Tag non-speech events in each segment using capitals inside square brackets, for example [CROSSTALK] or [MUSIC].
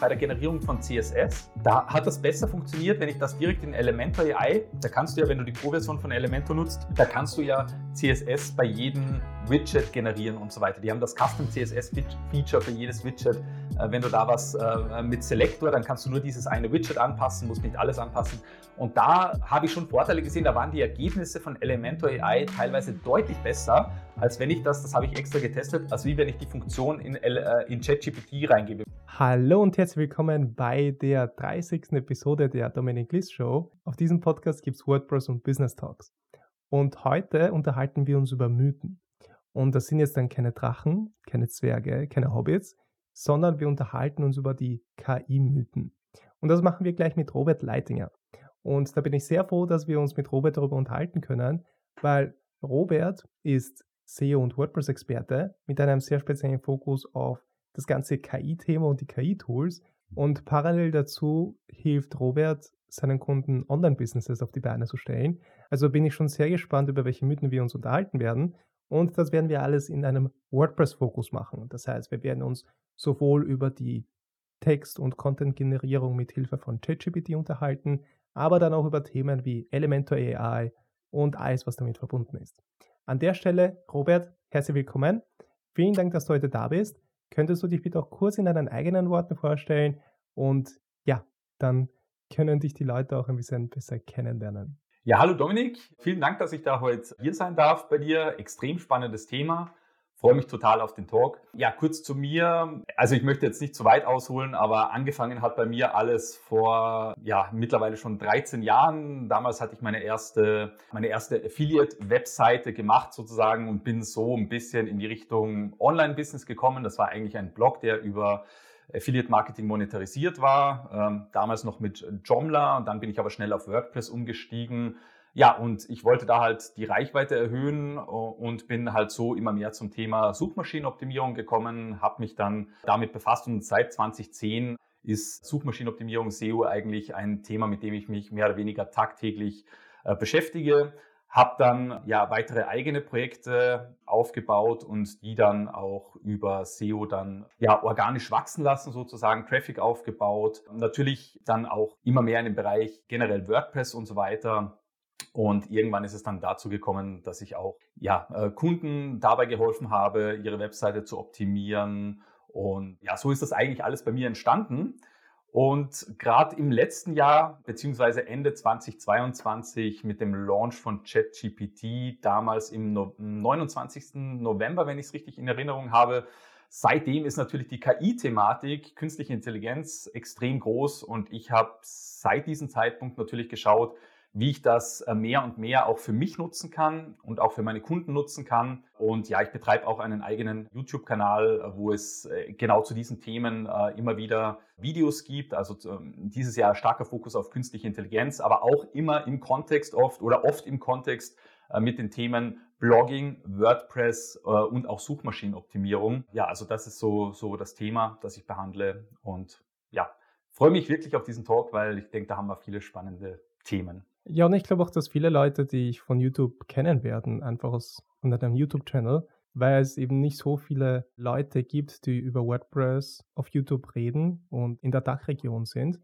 Bei der Generierung von CSS, da hat das besser funktioniert, wenn ich das direkt in Elementor AI, da kannst du ja, wenn du die Pro-Version von Elementor nutzt, da kannst du ja CSS bei jedem Widget generieren und so weiter. Die haben das Custom CSS Feature für jedes Widget. Äh, wenn du da was äh, mit Selector, dann kannst du nur dieses eine Widget anpassen, musst nicht alles anpassen. Und da habe ich schon Vorteile gesehen, da waren die Ergebnisse von Elementor AI teilweise deutlich besser, als wenn ich das, das habe ich extra getestet, als wie wenn ich die Funktion in, äh, in ChatGPT reingebe. Hallo und herzlich willkommen bei der 30. Episode der Dominic List Show. Auf diesem Podcast gibt es WordPress und Business Talks. Und heute unterhalten wir uns über Mythen. Und das sind jetzt dann keine Drachen, keine Zwerge, keine Hobbits, sondern wir unterhalten uns über die KI-Mythen. Und das machen wir gleich mit Robert Leitinger. Und da bin ich sehr froh, dass wir uns mit Robert darüber unterhalten können, weil Robert ist SEO und WordPress-Experte mit einem sehr speziellen Fokus auf das ganze KI-Thema und die KI-Tools. Und parallel dazu hilft Robert seinen Kunden Online-Businesses auf die Beine zu stellen. Also bin ich schon sehr gespannt, über welche Mythen wir uns unterhalten werden. Und das werden wir alles in einem WordPress-Fokus machen. Das heißt, wir werden uns sowohl über die Text- und Content-Generierung mit Hilfe von ChatGPT unterhalten, aber dann auch über Themen wie Elementor AI und alles, was damit verbunden ist. An der Stelle, Robert, herzlich willkommen. Vielen Dank, dass du heute da bist. Könntest du dich bitte auch kurz in deinen eigenen Worten vorstellen? Und ja, dann können dich die Leute auch ein bisschen besser kennenlernen. Ja, hallo Dominik. Vielen Dank, dass ich da heute hier sein darf bei dir. Extrem spannendes Thema. Freue mich total auf den Talk. Ja, kurz zu mir. Also ich möchte jetzt nicht zu weit ausholen, aber angefangen hat bei mir alles vor ja mittlerweile schon 13 Jahren. Damals hatte ich meine erste meine erste Affiliate-Webseite gemacht sozusagen und bin so ein bisschen in die Richtung Online-Business gekommen. Das war eigentlich ein Blog, der über Affiliate Marketing monetarisiert war, ähm, damals noch mit Joomla und dann bin ich aber schnell auf WordPress umgestiegen ja, und ich wollte da halt die Reichweite erhöhen und bin halt so immer mehr zum Thema Suchmaschinenoptimierung gekommen, habe mich dann damit befasst und seit 2010 ist Suchmaschinenoptimierung SEO eigentlich ein Thema, mit dem ich mich mehr oder weniger tagtäglich äh, beschäftige. Habe dann ja weitere eigene Projekte aufgebaut und die dann auch über SEO dann ja organisch wachsen lassen, sozusagen Traffic aufgebaut. Natürlich dann auch immer mehr in dem Bereich generell WordPress und so weiter und irgendwann ist es dann dazu gekommen, dass ich auch ja, äh, Kunden dabei geholfen habe, ihre Webseite zu optimieren. Und ja, so ist das eigentlich alles bei mir entstanden. Und gerade im letzten Jahr, beziehungsweise Ende 2022 mit dem Launch von ChatGPT, damals im 29. November, wenn ich es richtig in Erinnerung habe, seitdem ist natürlich die KI-Thematik, künstliche Intelligenz, extrem groß. Und ich habe seit diesem Zeitpunkt natürlich geschaut, wie ich das äh, mehr und mehr auch für mich nutzen kann und auch für meine Kunden nutzen kann. Und ja, ich betreibe auch einen eigenen YouTube-Kanal, äh, wo es äh, genau zu diesen Themen immer wieder Videos gibt. Also ähm, dieses Jahr starker Fokus auf künstliche Intelligenz, aber auch immer im Kontext oft oder oft im Kontext mit den Themen Blogging, WordPress und auch Suchmaschinenoptimierung. Ja, also das ist so, so das Thema, das ich behandle. Und ja, freue mich wirklich auf diesen Talk, weil ich denke, da haben wir viele spannende Themen. Ja, und ich glaube auch, dass viele Leute, die ich von YouTube kennen werden, einfach aus von einem YouTube-Channel, weil es eben nicht so viele Leute gibt, die über WordPress auf YouTube reden und in der Dachregion sind.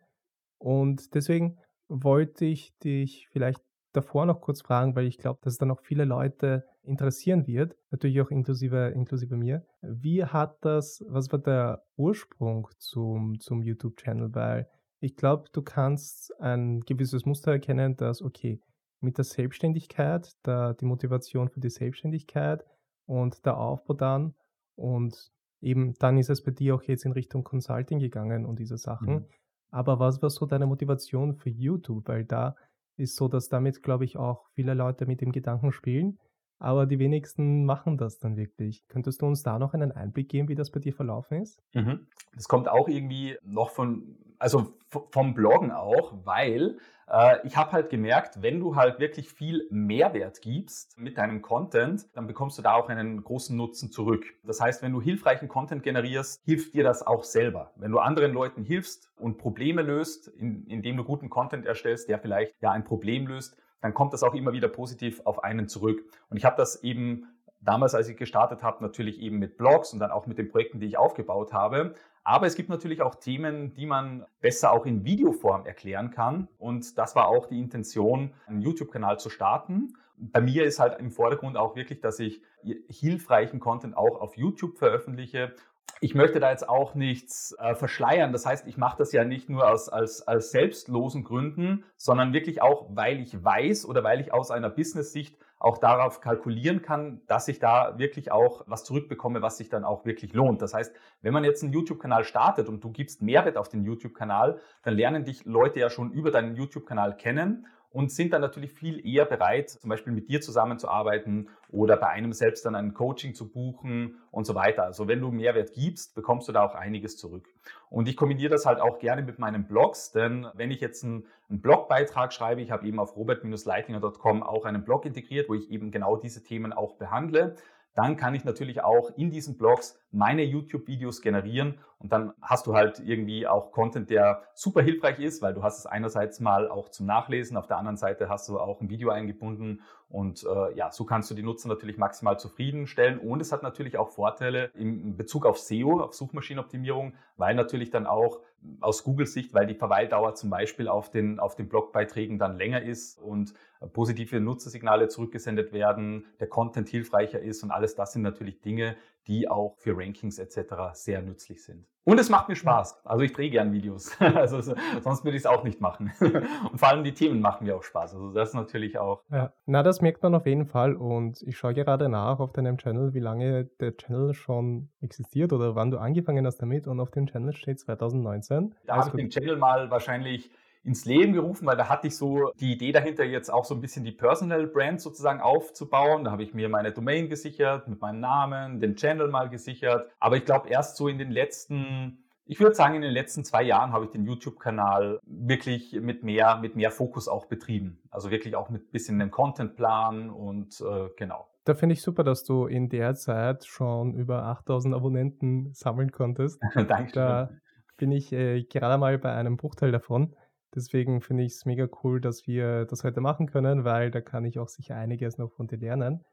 Und deswegen wollte ich dich vielleicht davor noch kurz fragen, weil ich glaube, dass es dann auch viele Leute interessieren wird, natürlich auch inklusive, inklusive mir. Wie hat das, was war der Ursprung zum, zum YouTube-Channel? Weil ich glaube, du kannst ein gewisses Muster erkennen, dass, okay, mit der Selbstständigkeit, da die Motivation für die Selbstständigkeit und der Aufbau dann und eben dann ist es bei dir auch jetzt in Richtung Consulting gegangen und diese Sachen. Mhm. Aber was war so deine Motivation für YouTube? Weil da ist so, dass damit, glaube ich, auch viele Leute mit dem Gedanken spielen, aber die wenigsten machen das dann wirklich. Könntest du uns da noch einen Einblick geben, wie das bei dir verlaufen ist? Mhm. Das kommt auch irgendwie noch von, also vom Bloggen auch, weil äh, ich habe halt gemerkt, wenn du halt wirklich viel Mehrwert gibst mit deinem Content, dann bekommst du da auch einen großen Nutzen zurück. Das heißt, wenn du hilfreichen Content generierst, hilft dir das auch selber. Wenn du anderen Leuten hilfst und Probleme löst, in, indem du guten Content erstellst, der vielleicht ja ein Problem löst, dann kommt das auch immer wieder positiv auf einen zurück. Und ich habe das eben damals, als ich gestartet habe, natürlich eben mit Blogs und dann auch mit den Projekten, die ich aufgebaut habe. Aber es gibt natürlich auch Themen, die man besser auch in Videoform erklären kann. Und das war auch die Intention, einen YouTube-Kanal zu starten. Bei mir ist halt im Vordergrund auch wirklich, dass ich hilfreichen Content auch auf YouTube veröffentliche ich möchte da jetzt auch nichts äh, verschleiern. Das heißt, ich mache das ja nicht nur aus, als, als selbstlosen Gründen, sondern wirklich auch, weil ich weiß oder weil ich aus einer Business-Sicht auch darauf kalkulieren kann, dass ich da wirklich auch was zurückbekomme, was sich dann auch wirklich lohnt. Das heißt, wenn man jetzt einen YouTube-Kanal startet und du gibst Mehrwert auf den YouTube-Kanal, dann lernen dich Leute ja schon über deinen YouTube-Kanal kennen und sind dann natürlich viel eher bereit, zum Beispiel mit dir zusammenzuarbeiten oder bei einem selbst dann ein Coaching zu buchen und so weiter. Also wenn du Mehrwert gibst, bekommst du da auch einiges zurück. Und ich kombiniere das halt auch gerne mit meinen Blogs, denn wenn ich jetzt einen, Blogbeitrag schreibe, ich habe eben auf robert-leitlinger.com auch einen Blog integriert, wo ich eben genau diese Themen auch behandle, dann kann ich natürlich auch in diesen Blogs meine YouTube-Videos generieren und dann hast du halt irgendwie auch Content, der super hilfreich ist, weil du hast es einerseits mal auch zum Nachlesen, auf der anderen Seite hast du auch ein Video eingebunden und äh, ja, so kannst du die Nutzer natürlich maximal zufriedenstellen und es hat natürlich auch Vorteile im Bezug auf SEO, auf Suchmaschinenoptimierung, weil natürlich dann auch aus Google-Sicht, weil die Verweildauer zum Beispiel auf den, auf den Blogbeiträgen dann länger ist und positive Nutzersignale zurückgesendet werden, der Content hilfreicher ist und alles das sind natürlich Dinge, die auch für Rankings etc. sehr nützlich sind. Und es macht mir Spaß. Also ich drehe gern Videos. [LAUGHS] Also sonst würde ich es auch nicht machen. [LAUGHS] Und vor allem die Themen machen mir auch Spaß. Also das natürlich auch. Ja, na, das merkt man auf jeden Fall. Und ich schaue gerade nach auf deinem Channel, wie lange der Channel schon existiert oder wann du angefangen hast damit. Und auf dem Channel steht 2019. Da also habe ich den Channel mal wahrscheinlich ins Leben gerufen, weil da hatte ich so die Idee dahinter, jetzt auch so ein bisschen die Personal Brand sozusagen aufzubauen. Da habe ich mir meine Domain gesichert, mit meinem Namen, den Channel mal gesichert. Aber ich glaube, erst so in den letzten ich würde sagen, in den letzten zwei Jahren habe ich den YouTube-Kanal wirklich mit mehr, mit mehr Fokus auch betrieben. Also wirklich auch mit ein bisschen einem Contentplan und äh, genau. Da finde ich super, dass du in der Zeit schon über 8000 Abonnenten sammeln konntest. [LAUGHS] Danke. Da bin ich äh, gerade mal bei einem Bruchteil davon. Deswegen finde ich es mega cool, dass wir das heute machen können, weil da kann ich auch sicher einiges noch von dir lernen.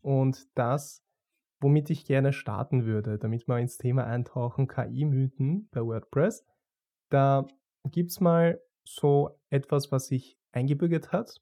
Und das, womit ich gerne starten würde, damit wir ins Thema eintauchen, KI-Mythen bei WordPress, da gibt es mal so etwas, was sich eingebürgert hat.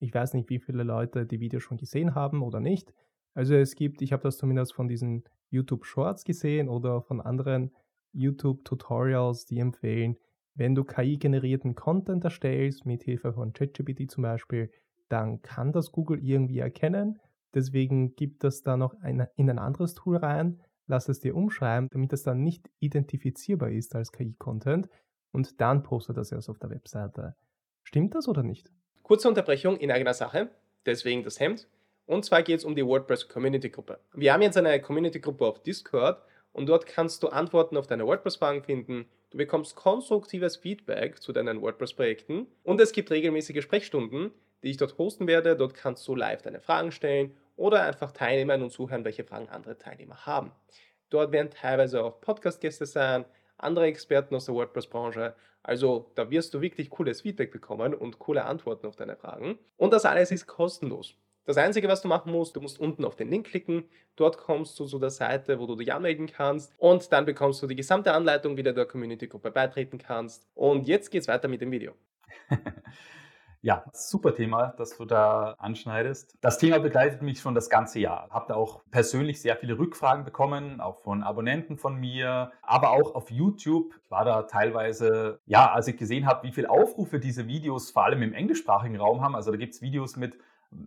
Ich weiß nicht, wie viele Leute die Videos schon gesehen haben oder nicht. Also es gibt, ich habe das zumindest von diesen YouTube Shorts gesehen oder von anderen YouTube Tutorials, die empfehlen, wenn du KI-generierten Content erstellst, mit Hilfe von ChatGPT zum Beispiel, dann kann das Google irgendwie erkennen. Deswegen gibt das da noch in ein anderes Tool rein, lass es dir umschreiben, damit es dann nicht identifizierbar ist als KI-Content und dann postet das erst auf der Webseite. Stimmt das oder nicht? Kurze Unterbrechung in eigener Sache, deswegen das Hemd. Und zwar geht es um die WordPress Community Gruppe. Wir haben jetzt eine Community Gruppe auf Discord und dort kannst du Antworten auf deine WordPress-Fragen finden. Du bekommst konstruktives Feedback zu deinen WordPress-Projekten und es gibt regelmäßige Sprechstunden, die ich dort hosten werde. Dort kannst du live deine Fragen stellen oder einfach teilnehmen und suchen, welche Fragen andere Teilnehmer haben. Dort werden teilweise auch Podcast-Gäste sein, andere Experten aus der WordPress-Branche. Also da wirst du wirklich cooles Feedback bekommen und coole Antworten auf deine Fragen. Und das alles ist kostenlos. Das Einzige, was du machen musst, du musst unten auf den Link klicken. Dort kommst du zu der Seite, wo du dich anmelden kannst. Und dann bekommst du die gesamte Anleitung, wie du der Community-Gruppe beitreten kannst. Und jetzt geht's weiter mit dem Video. [LAUGHS] Ja, super Thema, das du da anschneidest. Das Thema begleitet mich schon das ganze Jahr. Habt auch persönlich sehr viele Rückfragen bekommen, auch von Abonnenten von mir, aber auch auf YouTube. Ich war da teilweise, ja, als ich gesehen habe, wie viele Aufrufe diese Videos vor allem im englischsprachigen Raum haben. Also da gibt es Videos mit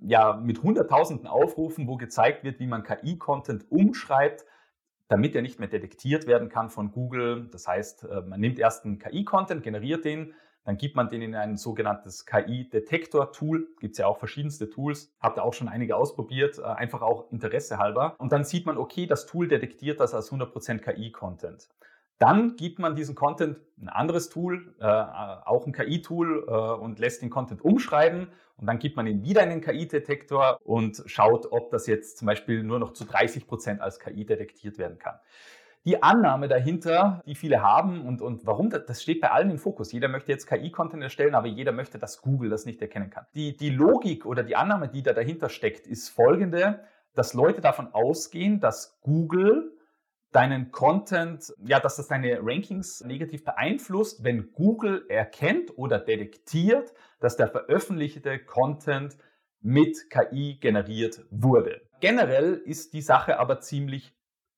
ja, mit hunderttausenden Aufrufen, wo gezeigt wird, wie man KI-Content umschreibt, damit er nicht mehr detektiert werden kann von Google. Das heißt, äh, man nimmt erst einen KI-Content, generiert den, dann gibt man den in ein sogenanntes KI-Detektor-Tool. Gibt es ja auch verschiedenste Tools. Habt ihr auch schon einige ausprobiert, äh, einfach auch Interesse halber. Und dann sieht man, okay, das Tool detektiert das als 100% KI-Content. Dann gibt man diesen Content ein anderes Tool, äh, auch ein KI-Tool äh, und lässt den Content umschreiben und dann gibt man ihn wieder in den KI-Detektor und schaut, ob das jetzt zum Beispiel nur noch zu 30 Prozent als KI detektiert werden kann. Die Annahme dahinter, die viele haben und, und warum, das steht bei allen im Fokus. Jeder möchte jetzt KI-Content erstellen, aber jeder möchte, dass Google das nicht erkennen kann. Die, die Logik oder die Annahme, die da dahinter steckt, ist folgende, dass Leute davon ausgehen, dass Google deinen Content, ja, dass das deine Rankings negativ beeinflusst, wenn Google erkennt oder detektiert, dass der veröffentlichte Content mit KI generiert wurde. Generell ist die Sache aber ziemlich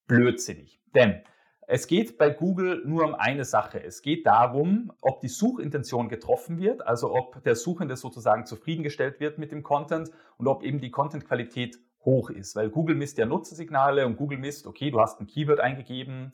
blödsinnig, denn es geht bei Google nur um eine Sache. Es geht darum, ob die Suchintention getroffen wird, also ob der Suchende sozusagen zufriedengestellt wird mit dem Content und ob eben die Contentqualität hoch ist, weil Google misst ja Nutzersignale und Google misst, okay, du hast ein Keyword eingegeben,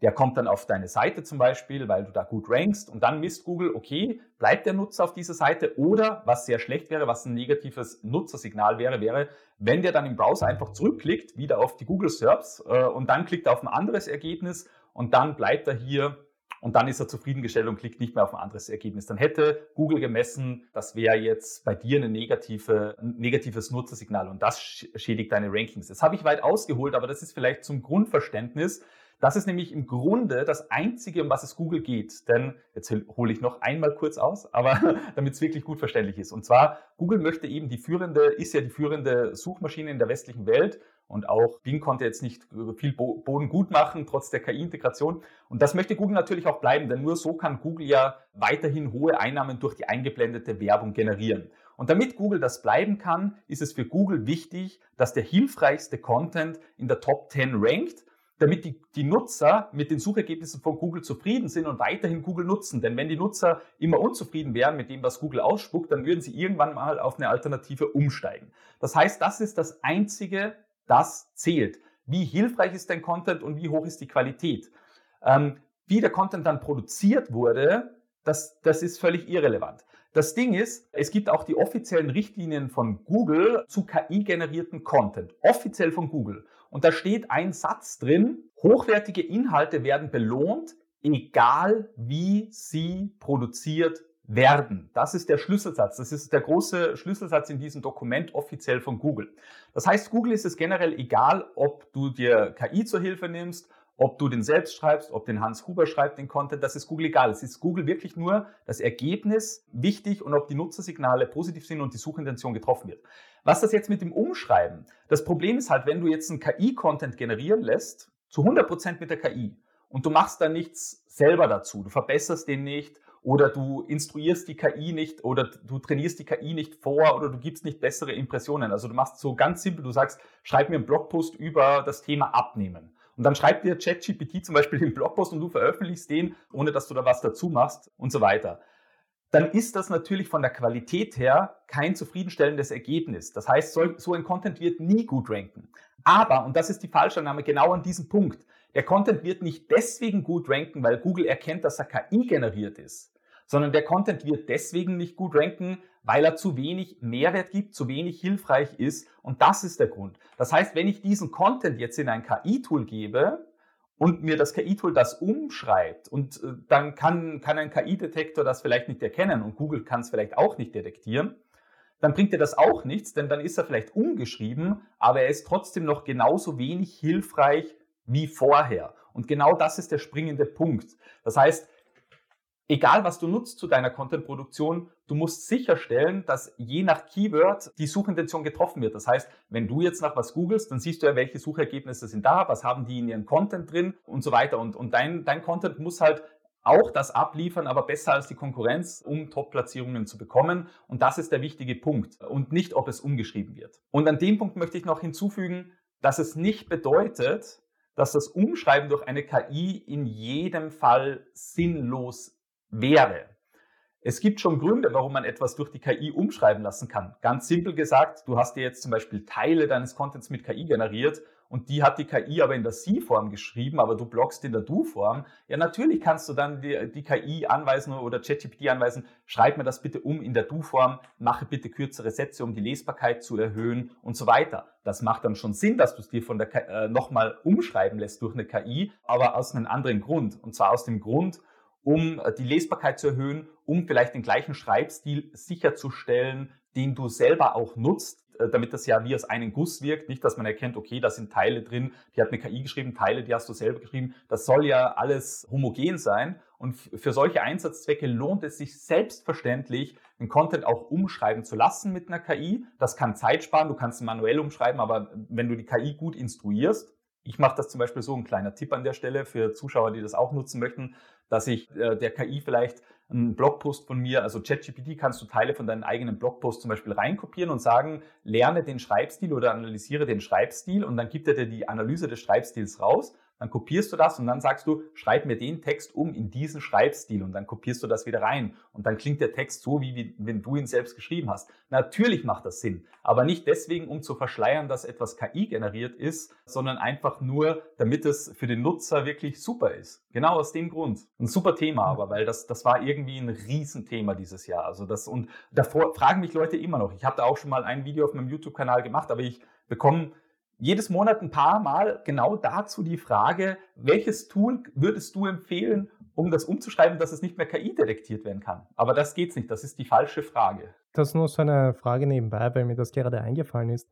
der kommt dann auf deine Seite zum Beispiel, weil du da gut rankst und dann misst Google, okay, bleibt der Nutzer auf dieser Seite? Oder was sehr schlecht wäre, was ein negatives Nutzersignal wäre, wäre, wenn der dann im Browser einfach zurückklickt, wieder auf die Google Serbs äh, und dann klickt er auf ein anderes Ergebnis und dann bleibt er hier und dann ist er zufriedengestellt und klickt nicht mehr auf ein anderes Ergebnis. Dann hätte Google gemessen, das wäre jetzt bei dir eine negative, ein negatives Nutzersignal und das schädigt deine Rankings. Das habe ich weit ausgeholt, aber das ist vielleicht zum Grundverständnis, das ist nämlich im Grunde das Einzige, um was es Google geht. Denn jetzt hole ich noch einmal kurz aus, [LAUGHS] aber damit es wirklich gut verständlich ist. Und zwar, Google möchte eben die führende, ist ja die führende Suchmaschine in der westlichen Welt. Und auch Bing konnte jetzt nicht viel Boden gut machen, trotz der KI-Integration. Und das möchte Google natürlich auch bleiben, denn nur so kann Google ja weiterhin hohe Einnahmen durch die eingeblendete Werbung generieren. Und damit Google das bleiben kann, ist es für Google wichtig, dass der hilfreichste Content in der Top 10 rankt damit die, die Nutzer mit den Suchergebnissen von Google zufrieden sind und weiterhin Google nutzen. Denn wenn die Nutzer immer unzufrieden wären mit dem, was Google ausspuckt, dann würden sie irgendwann mal auf eine Alternative umsteigen. Das heißt, das ist das Einzige, das zählt. Wie hilfreich ist dein Content und wie hoch ist die Qualität? Ähm, wie der Content dann produziert wurde, das, das ist völlig irrelevant. Das Ding ist, es gibt auch die offiziellen Richtlinien von Google zu KI-generierten Content. Offiziell von Google. Und da steht ein Satz drin, hochwertige Inhalte werden belohnt, egal wie sie produziert werden. Das ist der Schlüsselsatz. Das ist der große Schlüsselsatz in diesem Dokument offiziell von Google. Das heißt, Google ist es generell egal, ob du dir KI zur Hilfe nimmst, ob du den selbst schreibst, ob den Hans Huber schreibt, den Content, das ist Google egal. Es ist Google wirklich nur das Ergebnis wichtig und ob die Nutzersignale positiv sind und die Suchintention getroffen wird. Was das jetzt mit dem Umschreiben? Das Problem ist halt, wenn du jetzt einen KI-Content generieren lässt, zu 100% mit der KI und du machst da nichts selber dazu, du verbesserst den nicht oder du instruierst die KI nicht oder du trainierst die KI nicht vor oder du gibst nicht bessere Impressionen. Also du machst so ganz simpel, du sagst, schreib mir einen Blogpost über das Thema Abnehmen. Und dann schreibt dir ChatGPT zum Beispiel den Blogpost und du veröffentlichst den, ohne dass du da was dazu machst und so weiter. Dann ist das natürlich von der Qualität her kein zufriedenstellendes Ergebnis. Das heißt, so, ein Content wird nie gut ranken. Aber, und das ist die Falschannahme genau an diesem Punkt, der Content wird nicht deswegen gut ranken, weil Google erkennt, dass er KI generiert ist, sondern der Content wird deswegen nicht gut ranken, weil er zu wenig Mehrwert gibt, zu wenig hilfreich ist. Und das ist der Grund. Das heißt, wenn ich diesen Content jetzt in ein KI-Tool gebe und mir das KI-Tool das umschreibt und äh, dann kann, kann ein KI-Detektor das vielleicht nicht erkennen und Google kann es vielleicht auch nicht detektieren, dann bringt er das auch nichts, denn dann ist er vielleicht umgeschrieben, aber er ist trotzdem noch genauso wenig hilfreich wie vorher. Und genau das ist der springende Punkt. Das heißt, egal was du nutzt zu deiner Content-Produktion, du musst sicherstellen, dass je nach Keyword die Suchintention getroffen wird. Das heißt, wenn du jetzt nach was googelst, dann siehst du ja, welche Suchergebnisse sind da, was haben die in ihrem Content drin und so weiter. Und, und dein, dein Content muss halt auch das abliefern, aber besser als die Konkurrenz, um Top-Platzierungen zu bekommen. Und das ist der wichtige Punkt und nicht, ob es umgeschrieben wird. Und an dem Punkt möchte ich noch hinzufügen, dass es nicht bedeutet, dass das Umschreiben durch eine KI in jedem Fall sinnlos wäre. Es gibt schon Gründe, warum man etwas durch die KI umschreiben lassen kann. Ganz simpel gesagt, du hast dir jetzt zum Beispiel Teile deines Contents mit KI generiert und die hat die KI aber in der Sie-Form geschrieben, aber du bloggst in der Du-Form. Ja, natürlich kannst du dann die, die KI anweisen oder ChatGPT anweisen, schreib mir das bitte um in der Du-Form, mache bitte kürzere Sätze, um die Lesbarkeit zu erhöhen und so weiter. Das macht dann schon Sinn, dass du es dir von der äh, nochmal umschreiben lässt durch eine KI, aber aus einem anderen Grund. Und zwar aus dem Grund, um äh, die Lesbarkeit zu erhöhen, um vielleicht den gleichen Schreibstil sicherzustellen, den du selber auch nutzt, äh, damit das ja wie aus einem Guss wirkt. Nicht, dass man erkennt, okay, da sind Teile drin, die hat eine KI geschrieben, Teile, die hast du selber geschrieben. Das soll ja alles homogen sein. Und für solche Einsatzzwecke lohnt es sich selbstverständlich, den Content auch umschreiben zu lassen mit einer KI. Das kann Zeit sparen, du kannst ihn manuell umschreiben, aber wenn du die KI gut instruierst, Ich mache das zum Beispiel so, ein kleiner Tipp an der Stelle für Zuschauer, die das auch nutzen möchten, dass ich äh, der KI vielleicht einen Blogpost von mir, also ChatGPT kannst du Teile von deinen eigenen Blogpost zum Beispiel reinkopieren und sagen, lerne den Schreibstil oder analysiere den Schreibstil und dann gibt er dir die Analyse des Schreibstils raus dann kopierst du das und dann sagst du, schreib mir den Text um in diesen Schreibstil und dann kopierst du das wieder rein und dann klingt der Text so, wie, wie wenn du ihn selbst geschrieben hast. Natürlich macht das Sinn, aber nicht deswegen, um zu verschleiern, dass etwas KI generiert ist, sondern einfach nur, damit es für den Nutzer wirklich super ist. Genau aus dem Grund. Ein super Thema aber, weil das, das war irgendwie ein Riesenthema dieses Jahr. Also das, und davor fragen mich Leute immer noch. Ich habe da auch schon mal ein Video auf meinem YouTube-Kanal gemacht, aber ich bekomme jedes Monat ein paar Mal genau dazu die Frage, welches Tool würdest du empfehlen, um das umzuschreiben, dass es nicht mehr KI detektiert werden kann? Aber das geht's nicht, das ist die falsche Frage. Das ist nur so eine Frage nebenbei, weil mir das gerade eingefallen ist.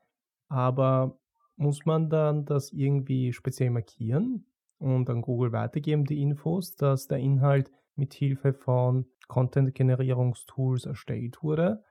Aber muss man dann das irgendwie speziell markieren und an Google weitergeben, die Infos, dass der Inhalt mit Hilfe von Content-Generierungstools erstellt wurde?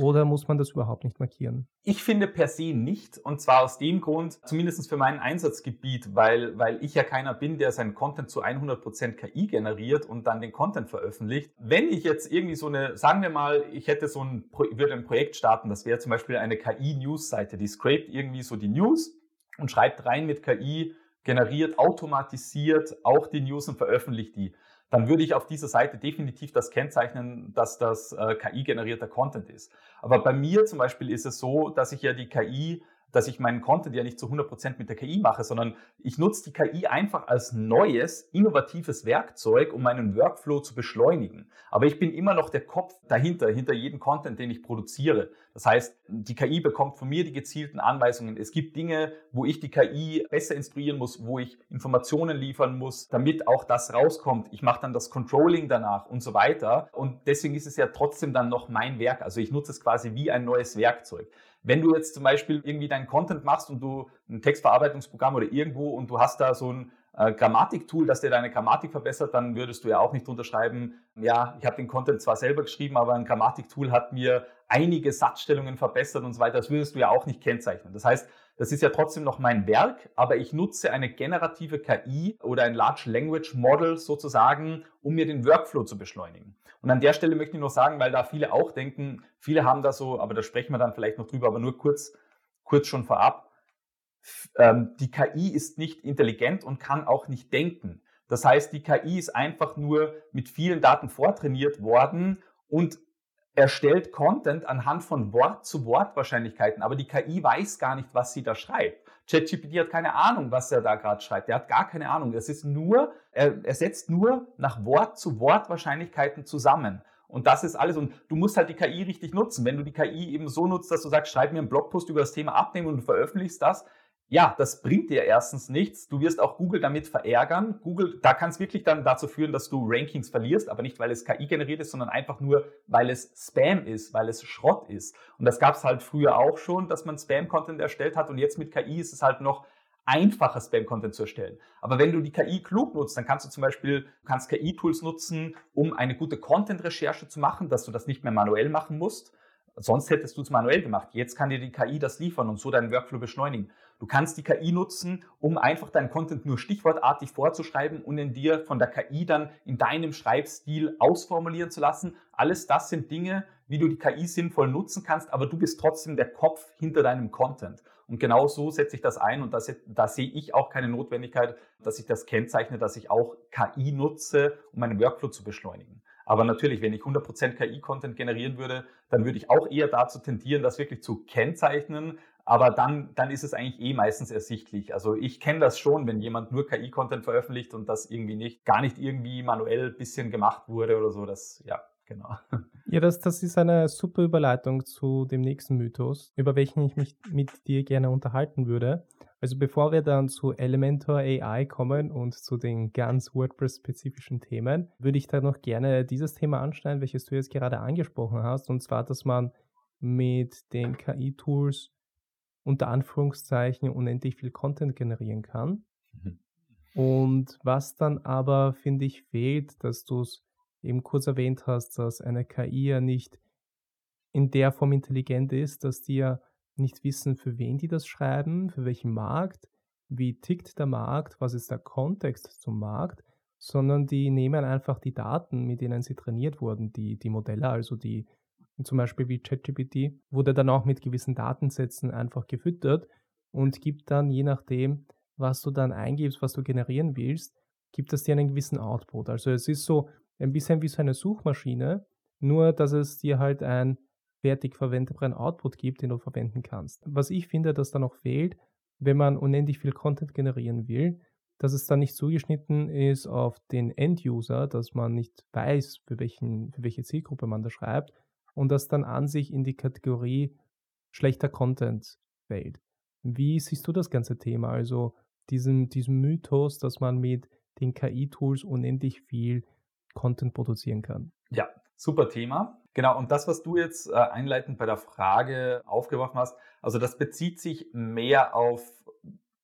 Oder muss man das überhaupt nicht markieren? Ich finde per se nicht. Und zwar aus dem Grund, zumindest für mein Einsatzgebiet, weil, weil ich ja keiner bin, der seinen Content zu 100% KI generiert und dann den Content veröffentlicht. Wenn ich jetzt irgendwie so eine, sagen wir mal, ich hätte so ein, würde ein Projekt starten, das wäre zum Beispiel eine KI-News-Seite, die scrapt irgendwie so die News und schreibt rein mit KI, generiert, automatisiert auch die News und veröffentlicht die dann würde ich auf dieser Seite definitiv das kennzeichnen, dass das äh, KI-generierter Content ist. Aber bei mir zum Beispiel ist es so, dass ich ja die KI dass ich meinen Content ja nicht zu 100% mit der KI mache, sondern ich nutze die KI einfach als neues, innovatives Werkzeug, um meinen Workflow zu beschleunigen. Aber ich bin immer noch der Kopf dahinter, hinter jedem Content, den ich produziere. Das heißt, die KI bekommt von mir die gezielten Anweisungen. Es gibt Dinge, wo ich die KI besser instruieren muss, wo ich Informationen liefern muss, damit auch das rauskommt. Ich mache dann das Controlling danach und so weiter. Und deswegen ist es ja trotzdem dann noch mein Werk. Also ich nutze es quasi wie ein neues Werkzeug. Wenn du jetzt zum Beispiel irgendwie deinen Content machst und du ein Textverarbeitungsprogramm oder irgendwo und du hast da so ein äh, Grammatiktool, das dir deine Grammatik verbessert, dann würdest du ja auch nicht unterschreiben, ja, ich habe den Content zwar selber geschrieben, aber ein Grammatiktool hat mir einige Satzstellungen verbessert und so weiter. Das würdest du ja auch nicht kennzeichnen. Das heißt, das ist ja trotzdem noch mein Werk, aber ich nutze eine generative KI oder ein Large Language Model sozusagen, um mir den Workflow zu beschleunigen. Und an der Stelle möchte ich noch sagen, weil da viele auch denken, viele haben da so, aber da sprechen wir dann vielleicht noch drüber, aber nur kurz, kurz schon vorab. Ähm, die KI ist nicht intelligent und kann auch nicht denken. Das heißt, die KI ist einfach nur mit vielen Daten vortrainiert worden und erstellt Content anhand von Wort-zu-Wort-Wahrscheinlichkeiten, aber die KI weiß gar nicht, was sie da schreibt. ChatGPT hat keine Ahnung, was er da gerade schreibt. Er hat gar keine Ahnung. Es ist nur, er, er setzt nur nach Wort-zu-Wort-Wahrscheinlichkeiten zusammen. Und das ist alles. Und du musst halt die KI richtig nutzen. Wenn du die KI eben so nutzt, dass du sagst, schreib mir einen Blogpost über das Thema abnehmen und du veröffentlichst das, ja, das bringt dir erstens nichts. Du wirst auch Google damit verärgern. Google, da kann es wirklich dann dazu führen, dass du Rankings verlierst, aber nicht, weil es KI generiert ist, sondern einfach nur, weil es Spam ist, weil es Schrott ist. Und das gab es halt früher auch schon, dass man Spam-Content erstellt hat und jetzt mit KI ist es halt noch einfacher Spam-Content zu erstellen. Aber wenn du die KI klug nutzt, dann kannst du zum Beispiel KI-Tools nutzen, um eine gute Content-Recherche zu machen, dass du das nicht mehr manuell machen musst. Sonst hättest du es manuell gemacht. Jetzt kann dir die KI das liefern und so deinen Workflow beschleunigen. Du kannst die KI nutzen, um einfach deinen Content nur stichwortartig vorzuschreiben und in dir von der KI dann in deinem Schreibstil ausformulieren zu lassen. Alles das sind Dinge, wie du die KI sinnvoll nutzen kannst, aber du bist trotzdem der Kopf hinter deinem Content. Und genau so setze ich das ein und da sehe ich auch keine Notwendigkeit, dass ich das kennzeichne, dass ich auch KI nutze, um meinen Workflow zu beschleunigen. Aber natürlich, wenn ich 100% KI-Content generieren würde, dann würde ich auch eher dazu tendieren, das wirklich zu kennzeichnen, aber dann, dann ist es eigentlich eh meistens ersichtlich. Also ich kenne das schon, wenn jemand nur KI-Content veröffentlicht und das irgendwie nicht, gar nicht irgendwie manuell bisschen gemacht wurde oder so. Das, ja, genau. [LAUGHS] Ja, das, das ist eine super Überleitung zu dem nächsten Mythos, über welchen ich mich mit dir gerne unterhalten würde. Also bevor wir dann zu Elementor AI kommen und zu den ganz WordPress-spezifischen Themen, würde ich da noch gerne dieses Thema anschneiden, welches du jetzt gerade angesprochen hast, und zwar, dass man mit den KI-Tools unter Anführungszeichen unendlich viel Content generieren kann. Mhm. Und was dann aber, finde ich, fehlt, dass du es eben kurz erwähnt hast, dass eine KI ja nicht in der Form intelligent ist, dass die ja nicht wissen, für wen die das schreiben, für welchen Markt, wie tickt der Markt, was ist der Kontext zum Markt, sondern die nehmen einfach die Daten, mit denen sie trainiert wurden, die, die Modelle, also die zum Beispiel wie ChatGPT, wurde dann auch mit gewissen Datensätzen einfach gefüttert und gibt dann, je nachdem, was du dann eingibst, was du generieren willst, gibt es dir einen gewissen Output. Also es ist so ein bisschen wie so eine Suchmaschine, nur dass es dir halt ein fertig verwendbaren Output gibt, den du verwenden kannst. Was ich finde, dass da noch fehlt, wenn man unendlich viel Content generieren will, dass es dann nicht zugeschnitten ist auf den End-User, dass man nicht weiß, für, welchen, für welche Zielgruppe man da schreibt und das dann an sich in die Kategorie schlechter Content fällt. Wie siehst du das ganze Thema? Also diesen, diesen Mythos, dass man mit den KI-Tools unendlich viel Content produzieren kann. Ja, super Thema. Genau, und das, was du jetzt äh, einleitend bei der Frage aufgeworfen hast, also das bezieht sich mehr auf,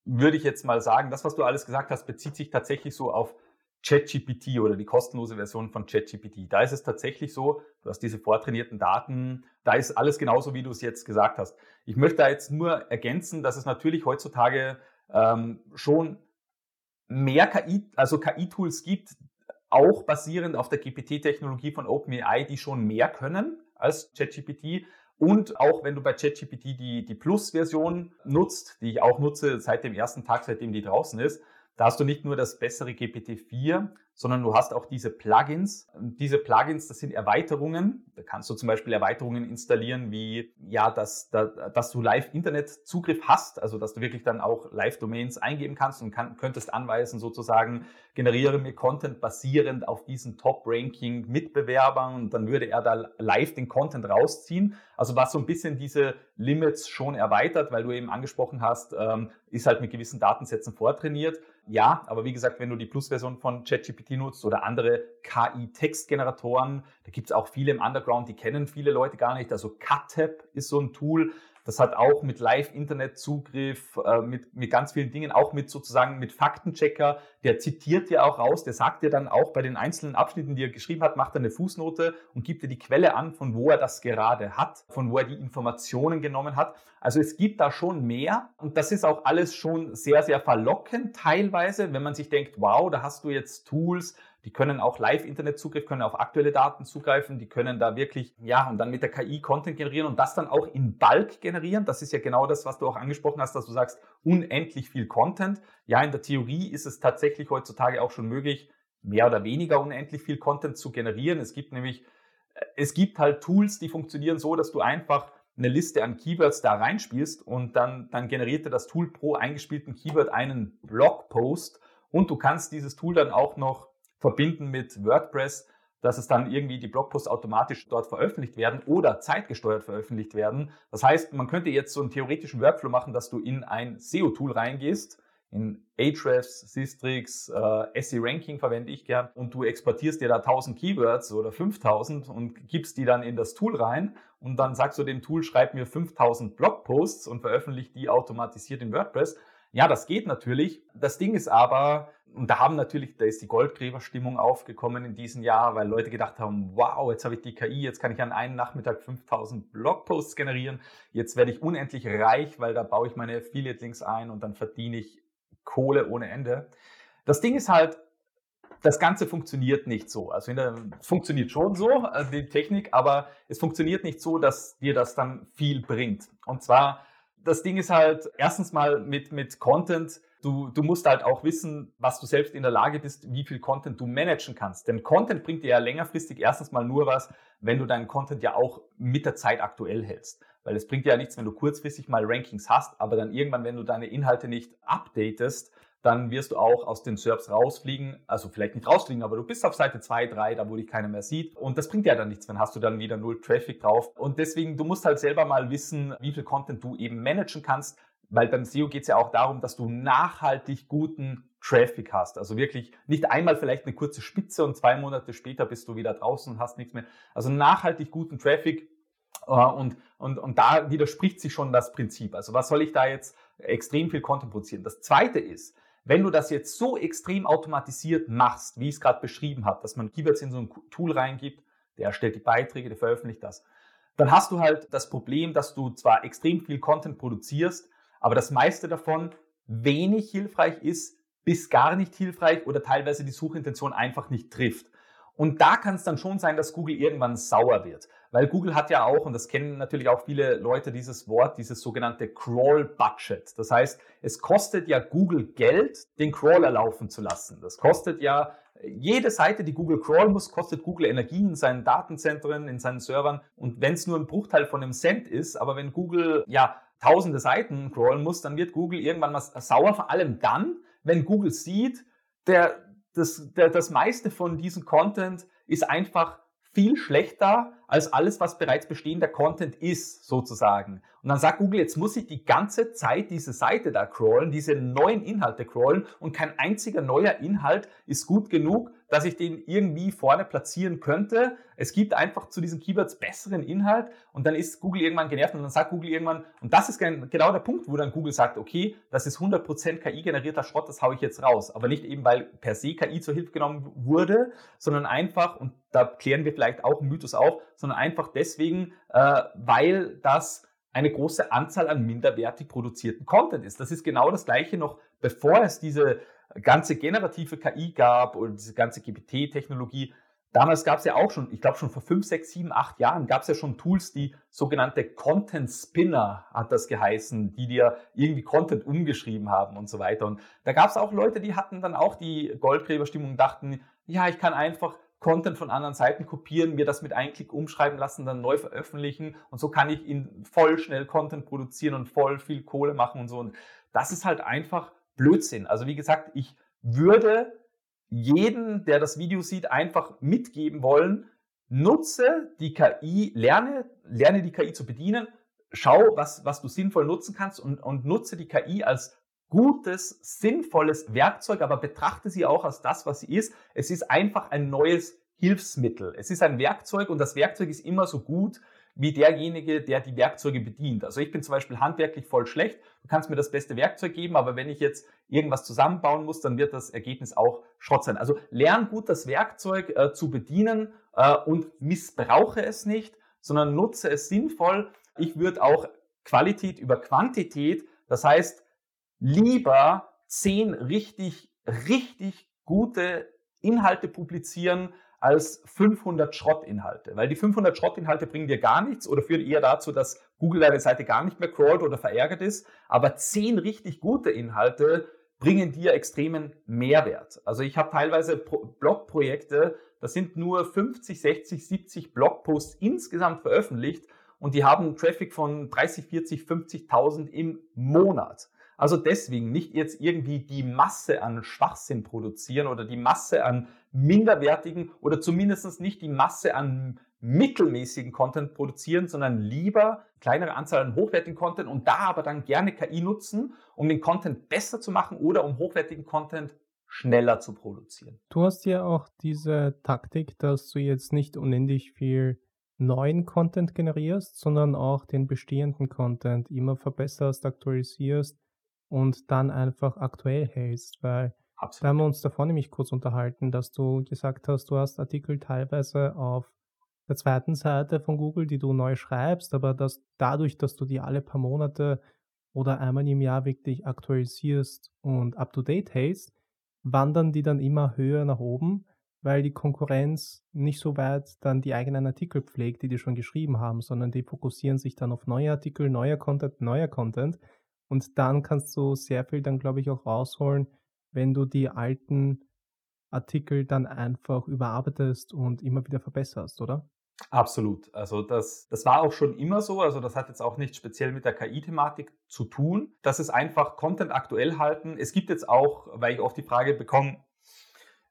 würde ich jetzt mal sagen, das, was du alles gesagt hast, bezieht sich tatsächlich so auf ChatGPT oder die kostenlose Version von ChatGPT. Da ist es tatsächlich so, du hast diese vortrainierten Daten, da ist alles genauso, wie du es jetzt gesagt hast. Ich möchte da jetzt nur ergänzen, dass es natürlich heutzutage ähm, schon mehr KI, also KI-Tools gibt, auch basierend auf der GPT-Technologie von OpenAI, die schon mehr können als ChatGPT. Und auch wenn du bei ChatGPT die, die Plus-Version nutzt, die ich auch nutze seit dem ersten Tag, seitdem die draußen ist, da hast du nicht nur das bessere GPT-4, sondern du hast auch diese Plugins. Diese Plugins, das sind Erweiterungen. Da kannst du zum Beispiel Erweiterungen installieren, wie ja, dass, dass du Live-Internet-Zugriff hast, also dass du wirklich dann auch Live-Domains eingeben kannst und kann, könntest anweisen, sozusagen, generiere mir Content basierend auf diesen Top-Ranking-Mitbewerbern und dann würde er da live den Content rausziehen. Also was so ein bisschen diese Limits schon erweitert, weil du eben angesprochen hast, ähm, ist halt mit gewissen Datensätzen vortrainiert. Ja, aber wie gesagt, wenn du die Plus-Version von ChatGPT nutzt oder andere KI-Textgeneratoren, da gibt es auch viele im Underground, die kennen viele Leute gar nicht. Also CutTap ist so ein Tool, das hat auch mit Live-Internet-Zugriff, äh, mit, mit ganz vielen Dingen, auch mit sozusagen mit Faktenchecker. Der zitiert dir auch raus, der sagt dir dann auch bei den einzelnen Abschnitten, die er geschrieben hat, macht er eine Fußnote und gibt dir die Quelle an, von wo er das gerade hat, von wo er die Informationen genommen hat. Also es gibt da schon mehr und das ist auch alles schon sehr, sehr verlockend teilweise, wenn man sich denkt, wow, da hast du jetzt Tools, die können auch Live-Internet-Zugriff, können auf aktuelle Daten zugreifen, die können da wirklich, ja, und dann mit der KI Content generieren und das dann auch in Bulk generieren. Das ist ja genau das, was du auch angesprochen hast, dass du sagst, unendlich viel Content. Ja, in der Theorie ist es tatsächlich heutzutage auch schon möglich, mehr oder weniger unendlich viel Content zu generieren. Es gibt nämlich, äh, es gibt halt Tools, die funktionieren so, dass du einfach eine Liste an Keywords da reinspielst und dann, dann generiert dir das Tool pro eingespielten Keyword einen Blogpost und du kannst dieses Tool dann auch noch verbinden mit WordPress, dass es dann irgendwie die Blogposts automatisch dort veröffentlicht werden oder zeitgesteuert veröffentlicht werden. Das heißt, man könnte jetzt so einen theoretischen Workflow machen, dass du in ein SEO-Tool reingehst, in Ahrefs, Systrix, äh, SE Ranking verwende ich gern und du exportierst dir da 1000 Keywords oder 5000 und gibst die dann in das Tool rein und dann sagst du dem Tool, schreib mir 5000 Blogposts und veröffentlicht die automatisiert in WordPress. Ja, das geht natürlich. Das Ding ist aber, und da haben natürlich, da ist die Goldgräberstimmung aufgekommen in diesem Jahr, weil Leute gedacht haben, wow, jetzt habe ich die KI, jetzt kann ich an einem Nachmittag 5000 Blogposts generieren, jetzt werde ich unendlich reich, weil da baue ich meine Affiliate-Links ein und dann verdiene ich Kohle ohne Ende. Das Ding ist halt, das Ganze funktioniert nicht so. Also es funktioniert schon so, äh, die Technik, aber es funktioniert nicht so, dass dir das dann viel bringt. Und zwar, das Ding ist halt, erstens mal mit, mit Content, du, du musst halt auch wissen, was du selbst in der Lage bist, wie viel Content du managen kannst. Denn Content bringt dir ja längerfristig erstens mal nur was, wenn du deinen Content ja auch mit der Zeit aktuell hältst. Weil es bringt dir ja nichts, wenn du kurzfristig mal Rankings hast, aber dann irgendwann, wenn du deine Inhalte nicht updatest, dann wirst du auch aus den SERPs rausfliegen. Also vielleicht nicht rausfliegen, aber du bist auf Seite 2, 3, da wo dich keiner mehr sieht. Und das bringt ja dann nichts, wenn hast du dann wieder null Traffic drauf. Und deswegen, du musst halt selber mal wissen, wie viel Content du eben managen kannst. Weil beim SEO geht es ja auch darum, dass du nachhaltig guten Traffic hast. Also wirklich nicht einmal vielleicht eine kurze Spitze und zwei Monate später bist du wieder draußen und hast nichts mehr. Also nachhaltig guten Traffic. Äh, und, und, und da widerspricht sich schon das Prinzip. Also was soll ich da jetzt extrem viel Content produzieren? Das zweite ist, wenn du das jetzt so extrem automatisiert machst, wie ich es gerade beschrieben habe, dass man Keywords in so ein Tool reingibt, der erstellt die Beiträge, der veröffentlicht das, dann hast du halt das Problem, dass du zwar extrem viel Content produzierst, aber das meiste davon wenig hilfreich ist, bis gar nicht hilfreich oder teilweise die Suchintention einfach nicht trifft. Und da kann es dann schon sein, dass Google irgendwann sauer wird. Weil Google hat ja auch, und das kennen natürlich auch viele Leute, dieses Wort, dieses sogenannte Crawl Budget. Das heißt, es kostet ja Google Geld, den Crawler laufen zu lassen. Das kostet ja, jede Seite, die Google crawlen muss, kostet Google Energie in seinen Datenzentren, in seinen Servern. Und wenn es nur ein Bruchteil von einem Cent ist, aber wenn Google ja tausende Seiten crawlen muss, dann wird Google irgendwann mal sauer, vor allem dann, wenn Google sieht, der, das, der, das meiste von diesem Content ist einfach viel schlechter als alles, was bereits bestehender Content ist, sozusagen. Und dann sagt Google, jetzt muss ich die ganze Zeit diese Seite da crawlen, diese neuen Inhalte crawlen und kein einziger neuer Inhalt ist gut genug, dass ich den irgendwie vorne platzieren könnte. Es gibt einfach zu diesen Keywords besseren Inhalt und dann ist Google irgendwann genervt und dann sagt Google irgendwann, und das ist genau der Punkt, wo dann Google sagt, okay, das ist 100% KI-generierter Schrott, das haue ich jetzt raus. Aber nicht eben, weil per se KI zur Hilfe genommen wurde, sondern einfach, und da klären wir vielleicht auch einen Mythos auf, sondern einfach deswegen, äh, weil das eine große Anzahl an minderwertig produzierten Content ist. Das ist genau das gleiche noch, bevor es diese ganze generative KI gab oder diese ganze GPT-Technologie. Damals gab es ja auch schon, ich glaube schon vor fünf, sechs, sieben, acht Jahren gab es ja schon Tools, die sogenannte Content Spinner hat das geheißen, die dir irgendwie Content umgeschrieben haben und so weiter. Und da gab es auch Leute, die hatten dann auch die Goldgräberstimmung und dachten, ja, ich kann einfach Content von anderen Seiten kopieren, mir das mit einem Klick umschreiben lassen, dann neu veröffentlichen und so kann ich in voll schnell Content produzieren und voll viel Kohle machen und so. Und das ist halt einfach Blödsinn. Also wie gesagt, ich würde jeden, der das Video sieht, einfach mitgeben wollen, nutze die KI, lerne, lerne die KI zu bedienen, schau, was, was du sinnvoll nutzen kannst und, und nutze die KI als gutes, sinnvolles Werkzeug, aber betrachte sie auch als das, was sie ist. Es ist einfach ein neues Hilfsmittel. Es ist ein Werkzeug und das Werkzeug ist immer so gut wie derjenige, der die Werkzeuge bedient. Also ich bin zum Beispiel handwerklich voll schlecht. Du kannst mir das beste Werkzeug geben, aber wenn ich jetzt irgendwas zusammenbauen muss, dann wird das Ergebnis auch Schrott sein. Also lern gut das Werkzeug äh, zu bedienen äh, und missbrauche es nicht, sondern nutze es sinnvoll. Ich würde auch Qualität über Quantität, das heißt, lieber zehn richtig, richtig gute Inhalte publizieren als 500 Schrottinhalte. Weil die 500 Schrottinhalte bringen dir gar nichts oder führen eher dazu, dass Google deine Seite gar nicht mehr crawlt oder verärgert ist. Aber zehn richtig gute Inhalte bringen dir extremen Mehrwert. Also ich habe teilweise Blogprojekte, das sind nur 50, 60, 70 Blogposts insgesamt veröffentlicht und die haben Traffic von 30, 40, 50.000 im Monat. Also deswegen nicht jetzt irgendwie die Masse an Schwachsinn produzieren oder die Masse an minderwertigen oder zumindest nicht die Masse an mittelmäßigen Content produzieren, sondern lieber kleinere Anzahl an hochwertigen Content und da aber dann gerne KI nutzen, um den Content besser zu machen oder um hochwertigen Content schneller zu produzieren. Du hast ja auch diese Taktik, dass du jetzt nicht unendlich viel neuen Content generierst, sondern auch den bestehenden Content immer verbesserst, aktualisierst und dann einfach aktuell hältst, weil Absolut. da haben wir uns davor nämlich kurz unterhalten, dass du gesagt hast, du hast Artikel teilweise auf der zweiten Seite von Google, die du neu schreibst, aber dass dadurch, dass du die alle paar Monate oder einmal im Jahr wirklich aktualisierst und up-to-date hältst, wandern die dann immer höher nach oben, weil die Konkurrenz nicht so weit dann die eigenen Artikel pflegt, die die schon geschrieben haben, sondern die fokussieren sich dann auf neue Artikel, neuer Content, neuer Content und dann kannst du sehr viel dann, glaube ich, auch rausholen, wenn du die alten Artikel dann einfach überarbeitest und immer wieder verbesserst, oder? Absolut. Also das, das war auch schon immer so. Also das hat jetzt auch nicht speziell mit der KI-Thematik zu tun. Das ist einfach Content aktuell halten. Es gibt jetzt auch, weil ich oft die Frage bekomme,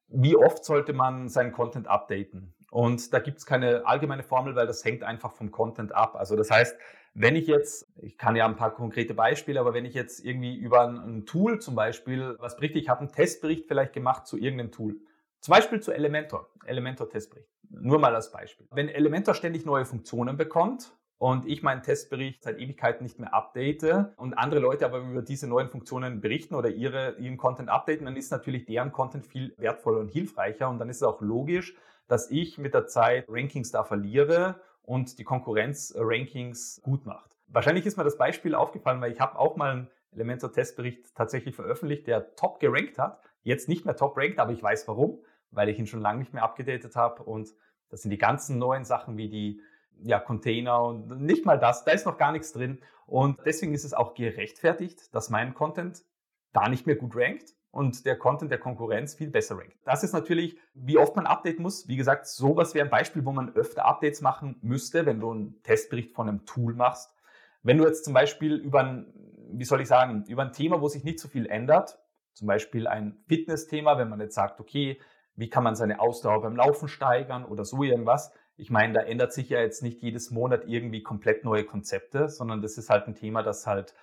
wie oft sollte man seinen Content updaten? Und da gibt es keine allgemeine Formel, weil das hängt einfach vom Content ab. Also das heißt, wenn ich jetzt, ich kann ja ein paar konkrete Beispiele, aber wenn ich jetzt irgendwie über ein, Tool zum Beispiel was berichte, ich habe einen Testbericht vielleicht gemacht zu irgendeinem Tool. Zum Beispiel zu Elementor, Elementor-Testbericht. Nur mal als Beispiel. Wenn Elementor ständig neue Funktionen bekommt und ich meinen Testbericht seit Ewigkeiten nicht mehr update und andere Leute aber über diese neuen Funktionen berichten oder ihre, ihren Content updaten, dann ist natürlich deren Content viel wertvoller und hilfreicher und dann ist es auch logisch, dass ich mit der Zeit Rankings da verliere und die Konkurrenz Rankings gut macht. Wahrscheinlich ist mir das Beispiel aufgefallen, weil ich habe auch mal ein Elementor Testbericht tatsächlich veröffentlicht, der top gerankt hat. Jetzt nicht mehr top ranked, aber ich weiß warum, weil ich ihn schon lange nicht mehr abgedatet habe und das sind die ganzen neuen Sachen wie die ja, Container und nicht mal das, da ist noch gar nichts drin. Und deswegen ist es auch gerechtfertigt, dass mein Content da nicht mehr gut rankt und der Content der Konkurrenz viel besser rankt. Das ist natürlich, wie oft man updaten muss. Wie gesagt, sowas wäre ein Beispiel, wo man öfter Updates machen müsste, wenn du einen Testbericht von einem Tool machst. Wenn du jetzt zum Beispiel über ein, wie soll ich sagen, über ein Thema, wo sich nicht so viel ändert, zum Beispiel ein Fitness-Thema, wenn man jetzt sagt, okay, wie kann man seine Ausdauer beim Laufen steigern oder so irgendwas. Ich meine, da ändert sich ja jetzt nicht jedes Monat irgendwie komplett neue Konzepte, sondern das ist halt ein Thema, das halt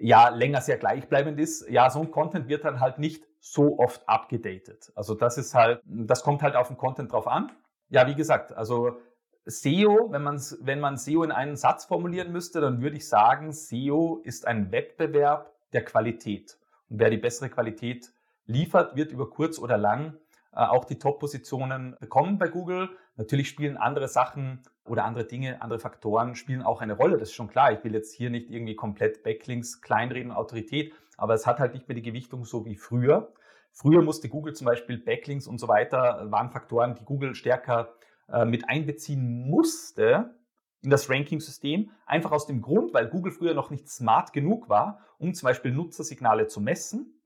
ja länger sehr gleichbleibend ist. Ja, so ein Content wird dann halt nicht so oft abgedatet. Also das ist halt, das kommt halt auf den Content drauf an. Ja, wie gesagt, also SEO, wenn man, wenn man SEO in einen Satz formulieren müsste, dann würde ich sagen, SEO ist ein Wettbewerb der Qualität. Und wer die bessere Qualität liefert, wird über kurz oder lang äh, auch die Top-Positionen bekommen bei Google. Natürlich spielen andere Sachen oder andere Dinge, andere Faktoren spielen auch eine Rolle. Das ist schon klar. Ich will jetzt hier nicht irgendwie komplett Backlinks kleinreden, Autorität, aber es hat halt nicht mehr die Gewichtung so wie früher. Früher musste Google zum Beispiel Backlinks und so weiter, waren Faktoren, die Google stärker äh, mit einbeziehen musste in das Ranking-System. Einfach aus dem Grund, weil Google früher noch nicht smart genug war, um zum Beispiel Nutzersignale zu messen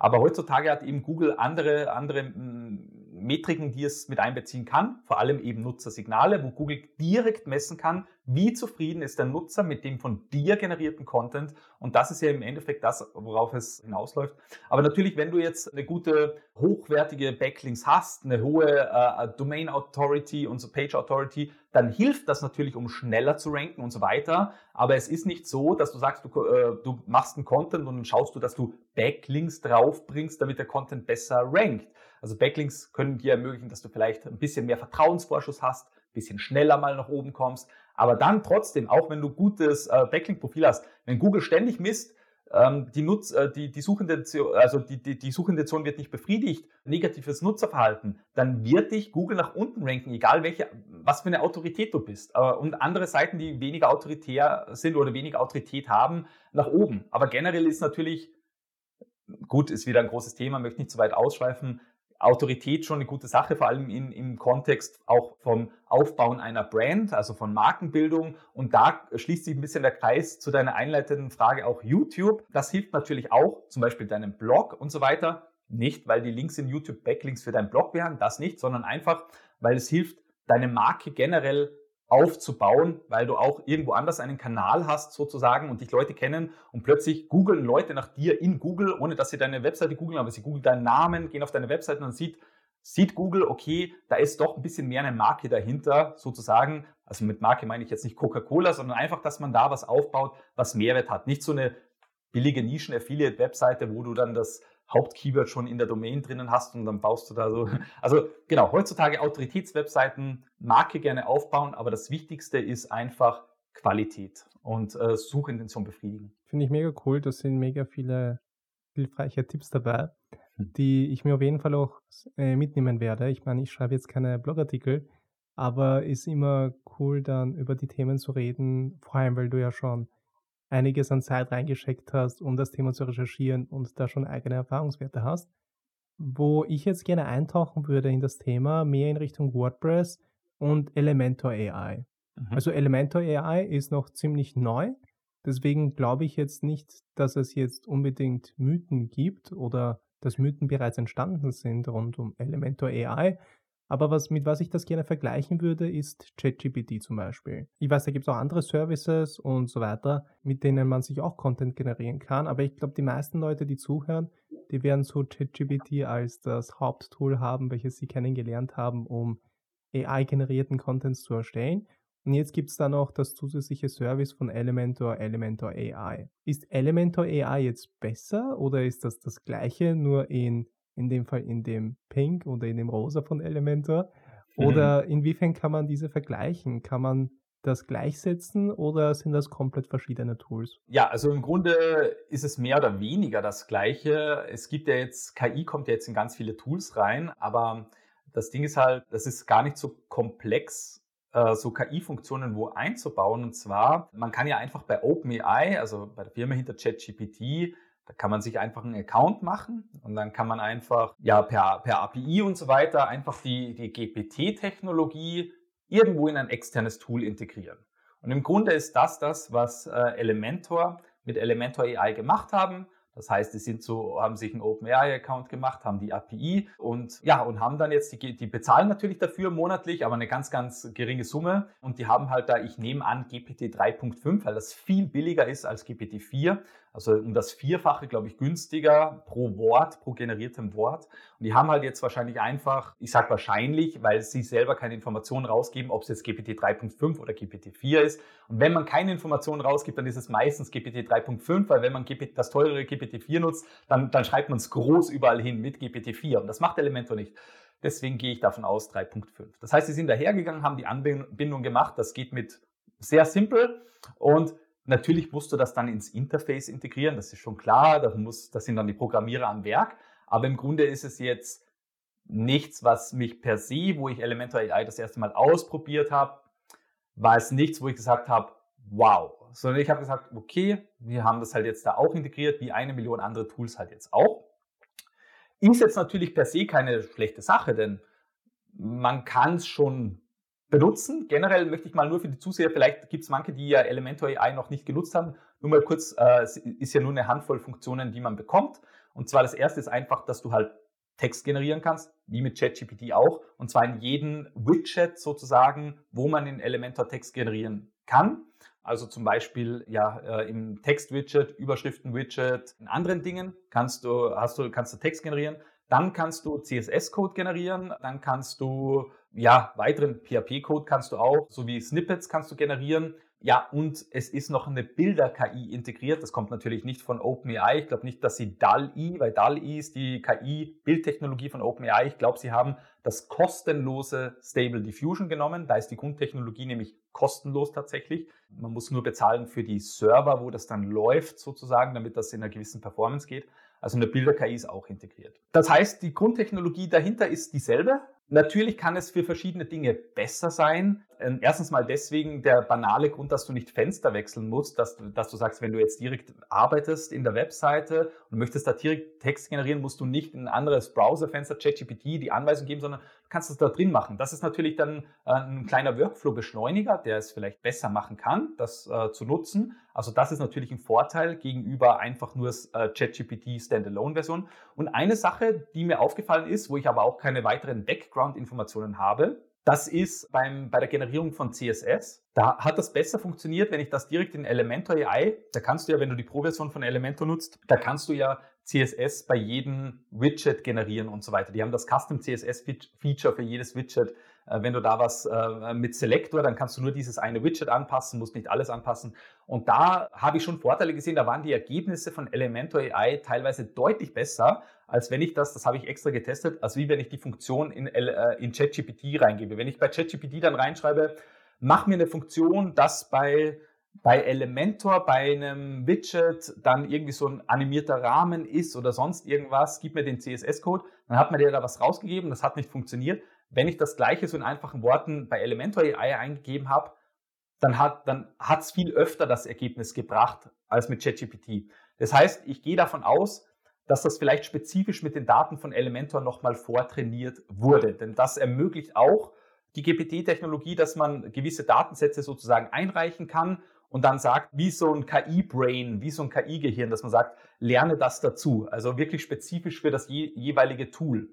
aber heutzutage hat eben Google andere, andere hm, Metriken, die es mit einbeziehen kann, vor allem eben Nutzersignale, wo Google direkt messen kann, wie zufrieden ist der Nutzer mit dem von dir generierten Content. Und das ist ja im Endeffekt das, worauf es hinausläuft. Aber natürlich, wenn du jetzt eine gute, hochwertige Backlinks hast, eine hohe äh, Domain Authority und so Page Authority, dann hilft das natürlich, um schneller zu ranken und so weiter. Aber es ist nicht so, dass du sagst, du, äh, du machst einen Content und dann schaust du, dass du Backlinks draufbringst, damit der Content besser rankt. Also Backlinks können dir ermöglichen, dass du vielleicht ein bisschen mehr Vertrauensvorschuss hast, ein bisschen schneller mal nach oben kommst. Aber dann trotzdem, auch wenn du gutes äh, Backlink-Profil hast, wenn Google ständig misst, ähm, die, Nutz, äh, die, die, Suchintention, also die, die, die Suchintention wird nicht befriedigt, negatives Nutzerverhalten, dann wird dich Google nach unten ranken, egal welche, was für eine Autorität du bist. Äh, und andere Seiten, die weniger autoritär sind oder weniger Autorität haben, nach oben. Aber generell ist natürlich, gut, ist wieder ein großes Thema, möchte nicht zu weit ausschweifen, Autorität schon eine gute Sache, vor allem in, im Kontext auch vom Aufbauen einer Brand, also von Markenbildung. Und da schließt sich ein bisschen der Kreis zu deiner einleitenden Frage auch YouTube. Das hilft natürlich auch, zum Beispiel deinem Blog und so weiter. Nicht, weil die Links in YouTube Backlinks für deinen Blog wären, das nicht, sondern einfach, weil es hilft, deine Marke generell aufzubauen, weil du auch irgendwo anders einen Kanal hast sozusagen und dich Leute kennen und plötzlich googeln Leute nach dir in Google, ohne dass sie deine Webseite googeln, aber sie googeln deinen Namen, gehen auf deine Webseite und dann sieht, sieht Google, okay, da ist doch ein bisschen mehr eine Marke dahinter sozusagen. Also mit Marke meine ich jetzt nicht Coca-Cola, sondern einfach, dass man da was aufbaut, was Mehrwert hat. Nicht so eine billige Nischen-Affiliate-Webseite, wo du dann das Hauptkeyword schon in der Domain drinnen hast und dann baust du da so. [LAUGHS] Also genau, heutzutage Autoritätswebseiten, Marke gerne aufbauen, aber das Wichtigste ist einfach Qualität und äh, Suchintention befriedigen. Finde ich mega cool, da sind mega viele hilfreiche Tipps dabei, hm. die ich mir auf jeden Fall auch äh, mitnehmen werde. Ich meine, ich schreibe jetzt keine Blogartikel, aber ist immer cool, dann über die Themen zu reden, vor allem weil du ja schon einiges an Zeit reingeschickt hast, um das Thema zu recherchieren und da schon eigene Erfahrungswerte hast. Wo ich jetzt gerne eintauchen würde in das Thema, mehr in Richtung WordPress und Elementor AI. Mhm. Also Elementor AI ist noch ziemlich neu. Deswegen glaube ich jetzt nicht, dass es jetzt unbedingt Mythen gibt oder dass Mythen bereits entstanden sind rund um Elementor AI, aber was, mit was ich das gerne vergleichen würde, ist ChatGPT zum Beispiel. Ich weiß, da gibt es auch andere Services und so weiter, mit denen man sich auch Content generieren kann. Aber ich glaube, die meisten Leute, die zuhören, die werden so ChatGPT als das Haupttool haben, welches sie kennengelernt haben, um AI-generierten Content zu erstellen. Und jetzt gibt es dann noch das zusätzliche Service von Elementor, Elementor AI. Ist Elementor AI jetzt besser oder ist das das gleiche, nur in in dem Fall in dem Pink oder in dem Rosa von Elementor? Oder mhm. inwiefern kann man diese vergleichen? Kann man das gleichsetzen oder sind das komplett verschiedene Tools? Ja, also im Grunde ist es mehr oder weniger das Gleiche. Es gibt ja jetzt, KI kommt ja jetzt in ganz viele Tools rein, aber das Ding ist halt, das ist gar nicht so komplex äh, so KI-Funktionen wo einzubauen. Und zwar, man kann ja einfach bei OpenAI, also bei der Firma hinter ChatGPT, da kann man sich einfach einen Account machen und dann kann man einfach ja per, per API und so weiter einfach die, die GPT-Technologie irgendwo in ein externes Tool integrieren. Und im Grunde ist das das, was äh, Elementor mit Elementor AI gemacht haben. Das heißt, die sind so, haben sich einen OpenAI-Account gemacht, haben die API und ja, und haben dann jetzt, die, die bezahlen natürlich dafür monatlich, aber eine ganz, ganz geringe Summe. Und die haben halt da, ich nehme an, GPT 3.5, weil das viel billiger ist als GPT 4. Also um das Vierfache, glaube ich, günstiger pro Wort, pro generiertem Wort. Und die haben halt jetzt wahrscheinlich einfach, ich sage wahrscheinlich, weil sie selber keine Informationen rausgeben, ob es jetzt GPT 3.5 oder GPT 4 ist. Und wenn man keine Informationen rausgibt, dann ist es meistens GPT 3.5, weil wenn man das teurere GPT 4 nutzt, dann, dann schreibt man es groß überall hin mit GPT 4. Und das macht Elementor nicht. Deswegen gehe ich davon aus 3.5. Das heißt, sie sind dahergegangen, haben die Anbindung gemacht. Das geht mit sehr simpel und Natürlich musst du das dann ins Interface integrieren, das ist schon klar, das, muss, das sind dann die Programmierer am Werk, aber im Grunde ist es jetzt nichts, was mich per se, wo ich Elementor AI das erste Mal ausprobiert habe, war es nichts, wo ich gesagt habe, wow, sondern ich habe gesagt, okay, wir haben das halt jetzt da auch integriert, wie eine Million andere Tools halt jetzt auch. Ist jetzt natürlich per se keine schlechte Sache, denn man kann es schon benutzen. Generell möchte ich mal nur für die Zuseher, vielleicht gibt es manche, die ja Elementor AI noch nicht genutzt haben. Nur mal kurz, äh, es ist ja nur eine Handvoll Funktionen, die man bekommt. Und zwar das erste ist einfach, dass du halt Text generieren kannst, wie mit ChatGPT auch. Und zwar in jedem Widget sozusagen, wo man in Elementor Text generieren kann. Also zum Beispiel ja äh, im Text-Widget, Überschriften-Widget, in anderen Dingen kannst du, hast du, kannst du Text generieren. Dann kannst du CSS-Code generieren, dann kannst du, ja, weiteren PHP-Code kannst du auch, sowie Snippets kannst du generieren. Ja, und es ist noch eine Bilder-KI integriert. Das kommt natürlich nicht von OpenAI. Ich glaube nicht, dass sie DAL-I, weil DAL-I ist die KI-Bildtechnologie von OpenAI. Ich glaube, sie haben das kostenlose Stable Diffusion genommen. Da ist die Grundtechnologie nämlich kostenlos tatsächlich. Man muss nur bezahlen für die Server, wo das dann läuft sozusagen, damit das in einer gewissen Performance geht. Also eine Bilder-KI ist auch integriert. Das heißt, die Grundtechnologie dahinter ist dieselbe. Natürlich kann es für verschiedene Dinge besser sein. Ähm, erstens mal deswegen der banale Grund, dass du nicht Fenster wechseln musst, dass, dass du sagst, wenn du jetzt direkt arbeitest in der Webseite und möchtest da direkt Text generieren, musst du nicht in ein anderes Browserfenster, ChatGPT, die Anweisung geben, sondern du kannst es da drin machen. Das ist natürlich dann äh, ein kleiner Workflow-Beschleuniger, der es vielleicht besser machen kann, das äh, zu nutzen. Also das ist natürlich ein Vorteil gegenüber einfach nur äh, ChatGPT Standalone-Version. Und eine Sache, die mir aufgefallen ist, wo ich aber auch keine weiteren Background-Informationen habe, das ist beim, bei der Generierung von CSS. Da hat das besser funktioniert, wenn ich das direkt in Elementor AI, da kannst du ja, wenn du die Pro-Version von Elementor nutzt, da kannst du ja CSS bei jedem Widget generieren und so weiter. Die haben das Custom CSS Feature für jedes Widget äh, wenn du da was äh, mit Selector, dann kannst du nur dieses eine Widget anpassen, musst nicht alles anpassen. Und da habe ich schon Vorteile gesehen, da waren die Ergebnisse von Elementor AI teilweise deutlich besser, als wenn ich das, das habe ich extra getestet, als wie wenn ich die Funktion in, äh, in ChatGPT reingebe. Wenn ich bei ChatGPT dann reinschreibe, mach mir eine Funktion, dass bei bei Elementor, bei einem Widget dann irgendwie so ein animierter Rahmen ist oder sonst irgendwas, gib mir den CSS-Code, dann hat mir der da was rausgegeben, das hat nicht funktioniert. Wenn ich das gleiche so in einfachen Worten bei Elementor AI eingegeben habe, dann hat dann viel öfter das Ergebnis gebracht als mit ChatGPT. Das heißt, ich gehe davon aus, dass das vielleicht spezifisch mit den Daten von Elementor nochmal vortrainiert wurde. Denn das ermöglicht auch die GPT-Technologie, dass man gewisse Datensätze sozusagen einreichen kann und dann sagt, wie so ein KI-Brain, wie so ein KI-Gehirn, dass man sagt, lerne das dazu. Also wirklich spezifisch für das je jeweilige Tool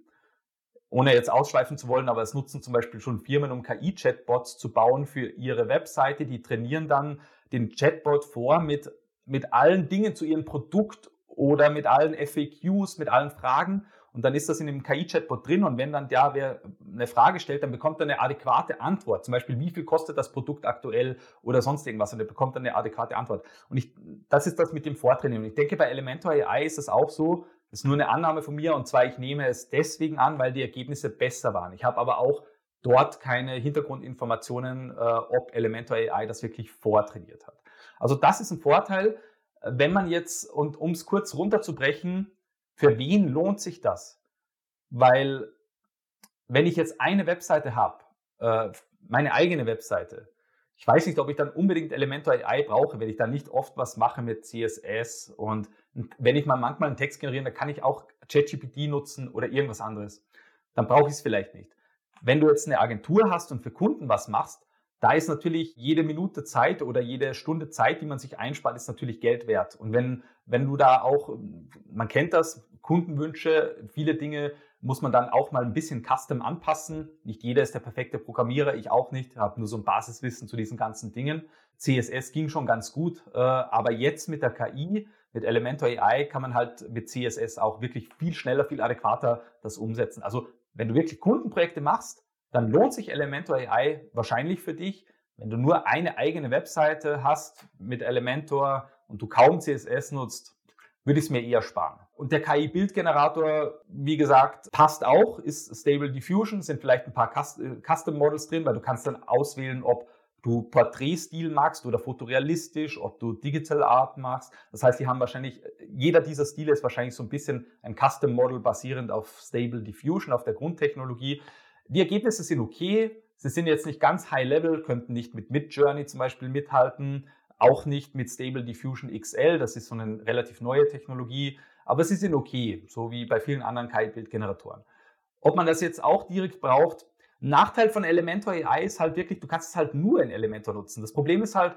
ohne jetzt ausschweifen zu wollen, aber es nutzen zum Beispiel schon Firmen, um KI-Chatbots zu bauen für ihre Webseite. Die trainieren dann den Chatbot vor mit, mit allen Dingen zu ihrem Produkt oder mit allen FAQs, mit allen Fragen. Und dann ist das in dem KI-Chatbot drin. Und wenn dann der wer eine Frage stellt, dann bekommt er eine adäquate Antwort. Zum Beispiel, wie viel kostet das Produkt aktuell oder sonst irgendwas. Und er bekommt dann eine adäquate Antwort. Und ich, das ist das mit dem Vortrainieren. Und ich denke, bei Elementor AI ist es auch so, das ist nur eine Annahme von mir und zwar, ich nehme es deswegen an, weil die Ergebnisse besser waren. Ich habe aber auch dort keine Hintergrundinformationen, äh, ob Elementor AI das wirklich vortrainiert hat. Also das ist ein Vorteil, wenn man jetzt, und um es kurz runterzubrechen, für wen lohnt sich das? Weil wenn ich jetzt eine Webseite habe, äh, meine eigene Webseite. Ich weiß nicht, ob ich dann unbedingt Elementor AI brauche, wenn ich dann nicht oft was mache mit CSS und wenn ich mal manchmal einen Text generiere, dann kann ich auch ChatGPT nutzen oder irgendwas anderes. Dann brauche ich es vielleicht nicht. Wenn du jetzt eine Agentur hast und für Kunden was machst, da ist natürlich jede Minute Zeit oder jede Stunde Zeit, die man sich einspart, ist natürlich Geld wert. Und wenn, wenn du da auch, man kennt das, Kundenwünsche, viele Dinge muss man dann auch mal ein bisschen custom anpassen. Nicht jeder ist der perfekte Programmierer, ich auch nicht, habe nur so ein Basiswissen zu diesen ganzen Dingen. CSS ging schon ganz gut, äh, aber jetzt mit der KI, mit Elementor AI kann man halt mit CSS auch wirklich viel schneller, viel adäquater das umsetzen. Also wenn du wirklich Kundenprojekte machst, dann lohnt sich Elementor AI wahrscheinlich für dich. Wenn du nur eine eigene Webseite hast mit Elementor und du kaum CSS nutzt, würde ich es mir eher sparen. Und der KI-Bildgenerator, wie gesagt, passt auch, ist Stable Diffusion, sind vielleicht ein paar äh, Custom Models drin, weil du kannst dann auswählen, ob du Porträtstil magst oder fotorealistisch, ob du Digital Art machst. Das heißt, die haben wahrscheinlich, jeder dieser Stile ist wahrscheinlich so ein bisschen ein Custom Model basierend auf Stable Diffusion, auf der Grundtechnologie. Die Ergebnisse sind okay. Sie sind jetzt nicht ganz high level, könnten nicht mit Midjourney zum Beispiel mithalten, auch nicht mit Stable Diffusion XL. Das ist so eine relativ neue Technologie. Aber sie sind okay, so wie bei vielen anderen KI-Bildgeneratoren. Ob man das jetzt auch direkt braucht, Nachteil von Elementor AI ist halt wirklich, du kannst es halt nur in Elementor nutzen. Das Problem ist halt,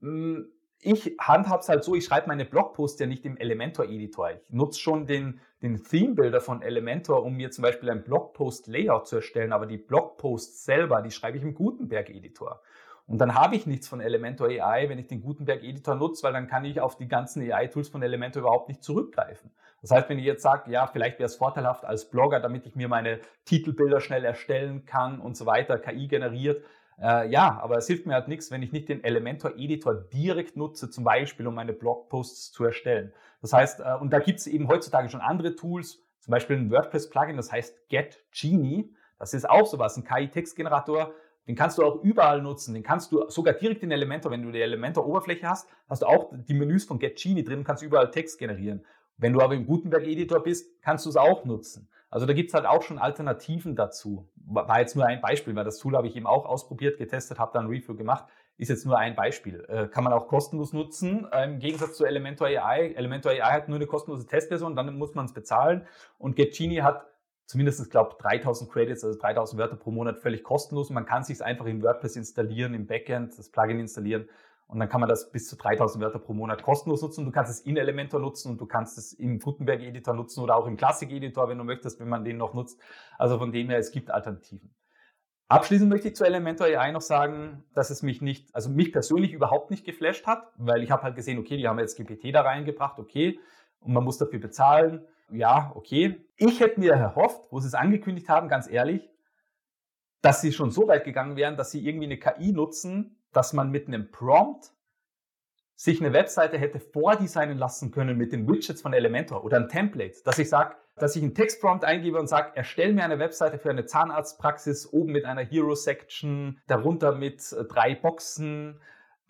hm, ich handhabe es halt so, ich schreibe meine Blogposts ja nicht im Elementor-Editor. Ich nutze schon den, den Theme-Builder von Elementor, um mir zum Beispiel ein Blogpost-Layout zu erstellen, aber die Blogposts selber, die schreibe ich im Gutenberg-Editor. Und dann habe ich nichts von Elementor AI, wenn ich den Gutenberg-Editor nutze, weil dann kann ich auf die ganzen AI-Tools von Elementor überhaupt nicht zurückgreifen. Das heißt, wenn ich jetzt sage, ja, vielleicht wäre es vorteilhaft als Blogger, damit ich mir meine Titelbilder schnell erstellen kann und so weiter, KI generiert, äh, ja, aber es hilft mir halt nichts, wenn ich nicht den Elementor-Editor direkt nutze, zum Beispiel, um meine Blogposts zu erstellen. Das heißt, äh, und da gibt es eben heutzutage schon andere Tools, zum Beispiel ein WordPress-Plugin, das heißt Get Genie. Das ist auch sowas, ein KI-Textgenerator. Den kannst du auch überall nutzen. Den kannst du sogar direkt in Elementor, wenn du die Elementor-Oberfläche hast, hast du auch die Menüs von Get Genie drin und kannst überall Text generieren. Wenn du aber im Gutenberg-Editor bist, kannst du es auch nutzen. Also da gibt es halt auch schon Alternativen dazu. War jetzt nur ein Beispiel, weil das Tool habe ich eben auch ausprobiert, getestet, habe dann ein Review gemacht. Ist jetzt nur ein Beispiel. Äh, kann man auch kostenlos nutzen, äh, im Gegensatz zu Elementor AI. Elementor AI hat nur eine kostenlose Testversion, dann muss man es bezahlen. Und GetGenie hat zumindest, ich glaube, 3000 Credits, also 3000 Wörter pro Monat völlig kostenlos. Und man kann sich einfach in WordPress installieren, im Backend, das Plugin installieren und dann kann man das bis zu 3000 Wörter pro Monat kostenlos nutzen. Du kannst es in Elementor nutzen und du kannst es im Gutenberg-Editor nutzen oder auch im Classic-Editor, wenn du möchtest, wenn man den noch nutzt. Also von dem her, es gibt Alternativen. Abschließend möchte ich zu Elementor AI noch sagen, dass es mich nicht, also mich persönlich überhaupt nicht geflasht hat, weil ich habe halt gesehen, okay, die haben jetzt GPT da reingebracht, okay, und man muss dafür bezahlen. Ja, okay. Ich hätte mir erhofft, wo sie es angekündigt haben, ganz ehrlich, dass sie schon so weit gegangen wären, dass sie irgendwie eine KI nutzen, dass man mit einem Prompt sich eine Webseite hätte vordesignen lassen können mit den Widgets von Elementor oder ein Template, dass ich sage, dass ich einen Textprompt eingebe und sage, erstell mir eine Webseite für eine Zahnarztpraxis oben mit einer Hero-Section, darunter mit äh, drei Boxen,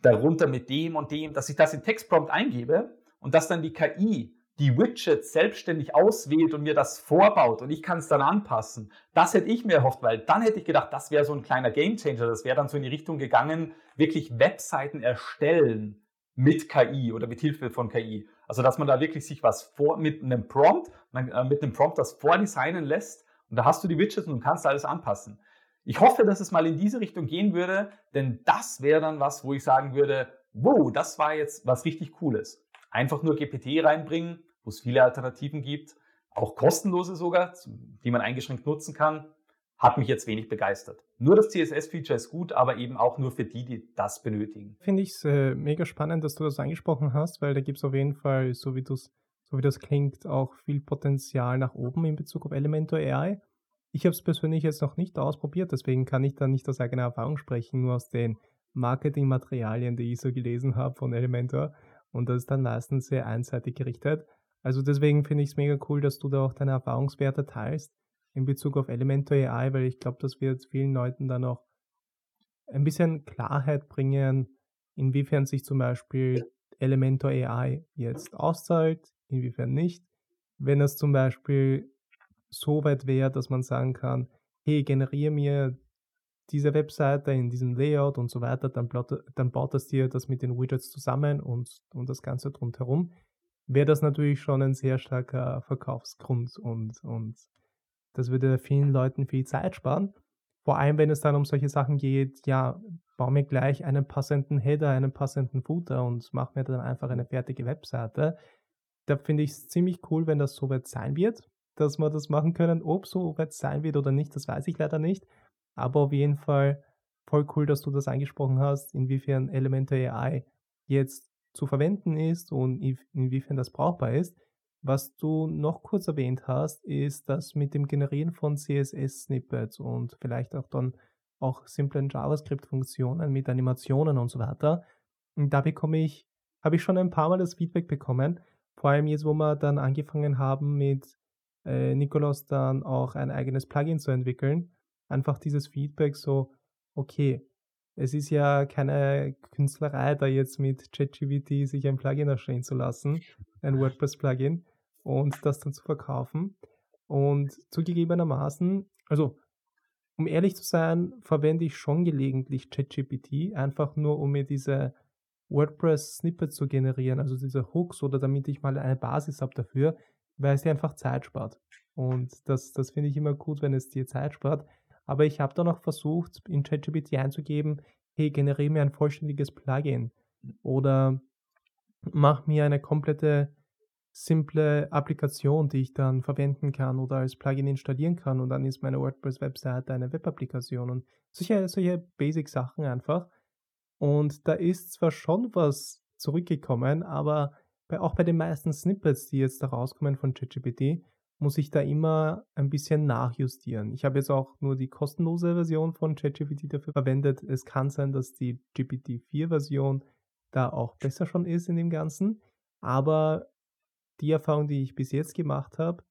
darunter mit dem und dem, dass ich das in Textprompt eingebe und dass dann die KI die Widgets selbstständig auswählt und mir das vorbaut und ich kann es dann anpassen. Das hätte ich mir erhofft, weil dann hätte ich gedacht, das wäre so ein kleiner Gamechanger. Das wäre dann so in die Richtung gegangen, wirklich Webseiten erstellen mit KI oder mit Hilfe von KI. Also dass man da wirklich sich was vor mit einem Prompt, äh, mit einem Prompt das vordesignen lässt und da hast du die Widgets und kannst alles anpassen. Ich hoffe, dass es mal in diese Richtung gehen würde, denn das wäre dann was, wo ich sagen würde, wow, das war jetzt was richtig Cooles. Einfach nur GPT reinbringen, wo es viele Alternativen gibt, auch kostenlose sogar, die man eingeschränkt nutzen kann, hat mich jetzt wenig begeistert. Nur das CSS-Feature ist gut, aber eben auch nur für die, die das benötigen. Finde ich es äh, mega spannend, dass du das angesprochen hast, weil da gibt es auf jeden Fall, so wie, so wie das klingt, auch viel Potenzial nach oben in Bezug auf Elementor AI. Ich habe es persönlich jetzt noch nicht ausprobiert, deswegen kann ich da nicht aus eigener Erfahrung sprechen, nur aus den Marketingmaterialien, die ich so gelesen habe von Elementor. Und das ist dann meistens sehr einseitig gerichtet. Also deswegen finde ich es mega cool, dass du da auch deine Erfahrungswerte teilst in Bezug auf Elementor AI, weil ich glaube, das wird vielen Leuten dann auch ein bisschen Klarheit bringen, inwiefern sich zum Beispiel Elementor AI jetzt auszahlt, inwiefern nicht. Wenn es zum Beispiel so weit wäre, dass man sagen kann, hey, generiere mir dieser Webseite, in diesem Layout und so weiter, dann, dann baut das dir das mit den Widgets zusammen und, und das Ganze drumherum, wäre das natürlich schon ein sehr starker Verkaufsgrund und, und das würde vielen Leuten viel Zeit sparen. Vor allem, wenn es dann um solche Sachen geht, ja, baue mir gleich einen passenden Header, einen passenden Footer und mache mir dann einfach eine fertige Webseite. Da finde ich es ziemlich cool, wenn das so weit sein wird, dass wir das machen können. Ob so weit sein wird oder nicht, das weiß ich leider nicht. Aber auf jeden Fall voll cool, dass du das angesprochen hast, inwiefern Elementor AI jetzt zu verwenden ist und inwiefern das brauchbar ist. Was du noch kurz erwähnt hast, ist das mit dem Generieren von CSS-Snippets und vielleicht auch dann auch simplen JavaScript-Funktionen mit Animationen und so weiter. Und da bekomme ich, habe ich schon ein paar Mal das Feedback bekommen, vor allem jetzt, wo wir dann angefangen haben mit äh, Nikolaus dann auch ein eigenes Plugin zu entwickeln, einfach dieses Feedback so, okay, es ist ja keine Künstlerei, da jetzt mit ChatGPT sich ein Plugin erstellen zu lassen, ein WordPress-Plugin, und das dann zu verkaufen. Und zugegebenermaßen, also um ehrlich zu sein, verwende ich schon gelegentlich ChatGPT, einfach nur um mir diese WordPress-Snippets zu generieren, also diese Hooks oder damit ich mal eine Basis habe dafür, weil es dir einfach Zeit spart. Und das, das finde ich immer gut, wenn es dir Zeit spart. Aber ich habe dann auch versucht, in ChatGPT einzugeben, hey, generiere mir ein vollständiges Plugin oder mach mir eine komplette simple Applikation, die ich dann verwenden kann oder als Plugin installieren kann und dann ist meine WordPress-Webseite eine Web-Applikation und solche, solche Basic-Sachen einfach. Und da ist zwar schon was zurückgekommen, aber bei, auch bei den meisten Snippets, die jetzt da rauskommen von ChatGPT, muss ich da immer ein bisschen nachjustieren. Ich habe jetzt auch nur die kostenlose Version von ChatGPT dafür verwendet. Es kann sein, dass die GPT-4-Version da auch besser schon ist in dem Ganzen. Aber die Erfahrung, die ich bis jetzt gemacht habe,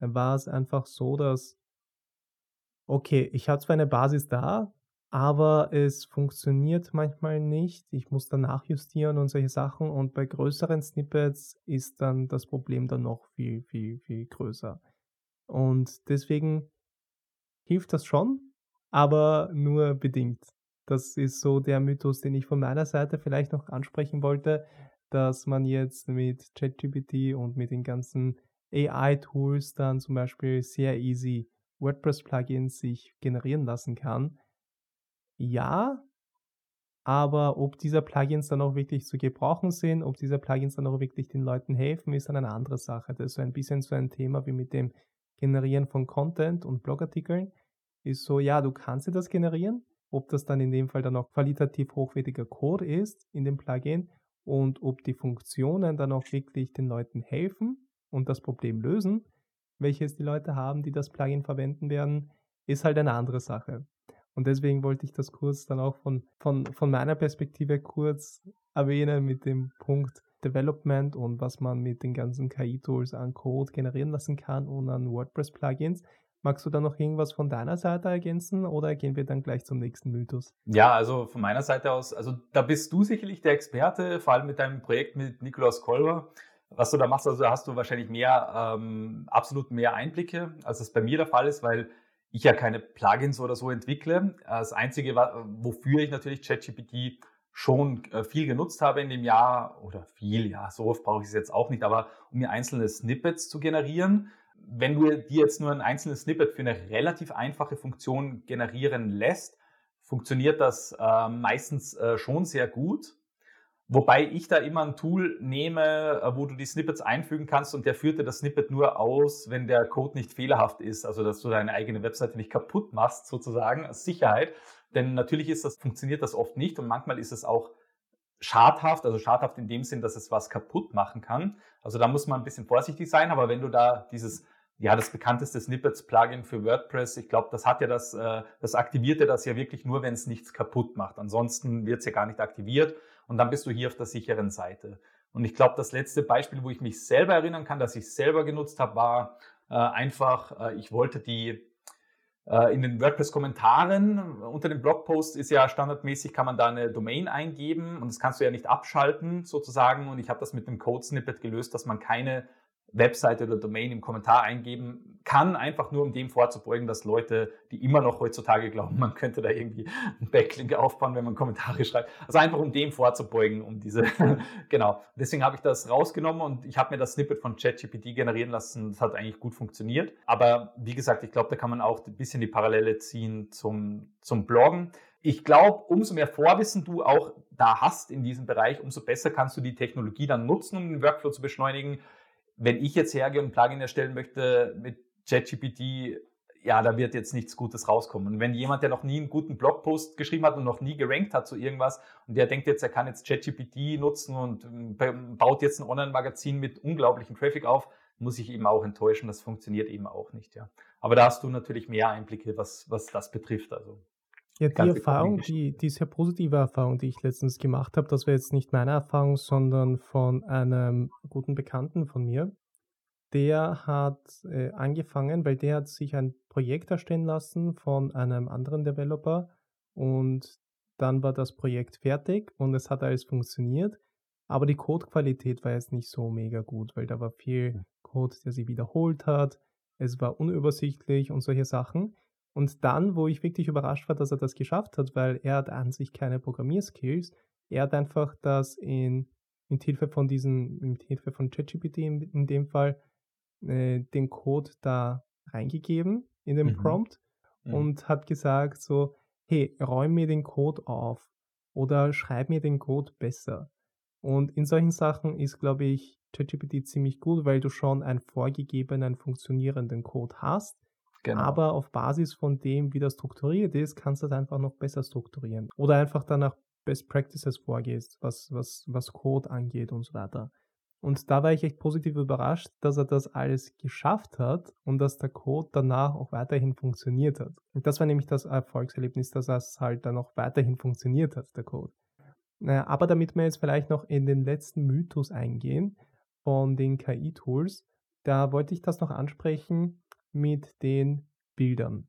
war es einfach so, dass, okay, ich habe zwar eine Basis da, aber es funktioniert manchmal nicht. Ich muss dann nachjustieren und solche Sachen. Und bei größeren Snippets ist dann das Problem dann noch viel, viel, viel größer. Und deswegen hilft das schon, aber nur bedingt. Das ist so der Mythos, den ich von meiner Seite vielleicht noch ansprechen wollte, dass man jetzt mit ChatGPT und mit den ganzen AI-Tools dann zum Beispiel sehr easy WordPress-Plugins sich generieren lassen kann ja, aber ob diese Plugins dann auch wirklich zu gebrauchen sind, ob diese Plugins dann auch wirklich den Leuten helfen, ist dann eine andere Sache. Das ist so ein bisschen so ein Thema wie mit dem Generieren von Content und Blogartikeln. Ist so, ja, du kannst dir das generieren. Ob das dann in dem Fall dann auch qualitativ hochwertiger Code ist in dem Plugin und ob die Funktionen dann auch wirklich den Leuten helfen und das Problem lösen, welches die Leute haben, die das Plugin verwenden werden, ist halt eine andere Sache. Und deswegen wollte ich das kurz dann auch von, von, von meiner Perspektive kurz erwähnen mit dem Punkt Development und was man mit den ganzen KI-Tools an Code generieren lassen kann und an WordPress-Plugins. Magst du da noch irgendwas von deiner Seite ergänzen oder gehen wir dann gleich zum nächsten Mythos? Ja, also von meiner Seite aus, also da bist du sicherlich der Experte, vor allem mit deinem Projekt mit Nikolaus Kolber. Was du da machst, also da hast du wahrscheinlich mehr, ähm, absolut mehr Einblicke, als es bei mir der Fall ist, weil ich ja keine Plugins oder so entwickle. Das Einzige, wofür ich natürlich ChatGPT schon äh, viel genutzt habe in dem Jahr, oder viel, ja, so oft brauche ich es jetzt auch nicht, aber um mir einzelne Snippets zu generieren. Wenn du dir jetzt nur ein einzelnes Snippet für eine relativ einfache Funktion generieren lässt, funktioniert das äh, meistens äh, schon sehr gut. Wobei ich da immer ein Tool nehme, äh, wo du die Snippets einfügen kannst und der führt dir das Snippet nur aus, wenn der Code nicht fehlerhaft ist, also dass du deine eigene Webseite nicht kaputt machst, sozusagen, als Sicherheit. Denn natürlich ist das, funktioniert das oft nicht und manchmal ist es auch schadhaft, also schadhaft in dem Sinn, dass es was kaputt machen kann. Also da muss man ein bisschen vorsichtig sein, aber wenn du da dieses ja, das bekannteste Snippets-Plugin für WordPress. Ich glaube, das hat ja das, äh, das aktiviert ja das ja wirklich nur, wenn es nichts kaputt macht. Ansonsten wird es ja gar nicht aktiviert und dann bist du hier auf der sicheren Seite. Und ich glaube, das letzte Beispiel, wo ich mich selber erinnern kann, dass ich selber genutzt habe, war äh, einfach, äh, ich wollte die äh, in den WordPress-Kommentaren unter dem Blogpost ist ja standardmäßig, kann man da eine Domain eingeben und das kannst du ja nicht abschalten sozusagen. Und ich habe das mit einem Code-Snippet gelöst, dass man keine Webseite oder Domain im Kommentar eingeben kann, einfach nur um dem vorzubeugen, dass Leute, die immer noch heutzutage glauben, man könnte da irgendwie einen Backlink aufbauen, wenn man Kommentare schreibt. Also einfach um dem vorzubeugen, um diese, [LAUGHS] genau. Deswegen habe ich das rausgenommen und ich habe mir das Snippet von ChatGPT generieren lassen. Das hat eigentlich gut funktioniert. Aber wie gesagt, ich glaube, da kann man auch ein bisschen die Parallele ziehen zum, zum Bloggen. Ich glaube, umso mehr Vorwissen du auch da hast in diesem Bereich, umso besser kannst du die Technologie dann nutzen, um den Workflow zu beschleunigen wenn ich jetzt hergehe und ein Plugin erstellen möchte mit ChatGPT, ja, da wird jetzt nichts Gutes rauskommen. Und wenn jemand, der noch nie einen guten Blogpost geschrieben hat und noch nie gerankt hat zu irgendwas und der denkt jetzt, er kann jetzt ChatGPT nutzen und ähm, baut jetzt ein Online-Magazin mit unglaublichem Traffic auf, muss ich eben auch enttäuschen. Das funktioniert eben auch nicht, ja. Aber da hast du natürlich mehr Einblicke, was, was das betrifft. Also. Ja, die Erfahrung, die, die sehr positive Erfahrung, die ich letztens gemacht habe, das war jetzt nicht meine Erfahrung, sondern von einem guten Bekannten von mir. Der hat äh, angefangen, weil der hat sich ein Projekt erstellen lassen von einem anderen Developer und dann war das Projekt fertig und es hat alles funktioniert, aber die Codequalität war jetzt nicht so mega gut, weil da war viel hm. Code, der sich wiederholt hat, es war unübersichtlich und solche Sachen. Und dann, wo ich wirklich überrascht war, dass er das geschafft hat, weil er hat an sich keine Programmierskills, er hat einfach das in, mit Hilfe von diesen, mit Hilfe von ChatGPT in, in, dem Fall, äh, den Code da reingegeben in den mhm. Prompt mhm. und hat gesagt so, hey, räum mir den Code auf oder schreib mir den Code besser. Und in solchen Sachen ist, glaube ich, ChatGPT ziemlich gut, weil du schon einen vorgegebenen, funktionierenden Code hast Genau. Aber auf Basis von dem, wie das strukturiert ist, kannst du das einfach noch besser strukturieren. Oder einfach danach Best Practices vorgehst, was, was, was Code angeht und so weiter. Und da war ich echt positiv überrascht, dass er das alles geschafft hat und dass der Code danach auch weiterhin funktioniert hat. Und das war nämlich das Erfolgserlebnis, dass es halt dann auch weiterhin funktioniert hat, der Code. Aber damit wir jetzt vielleicht noch in den letzten Mythos eingehen von den KI-Tools, da wollte ich das noch ansprechen, mit den Bildern.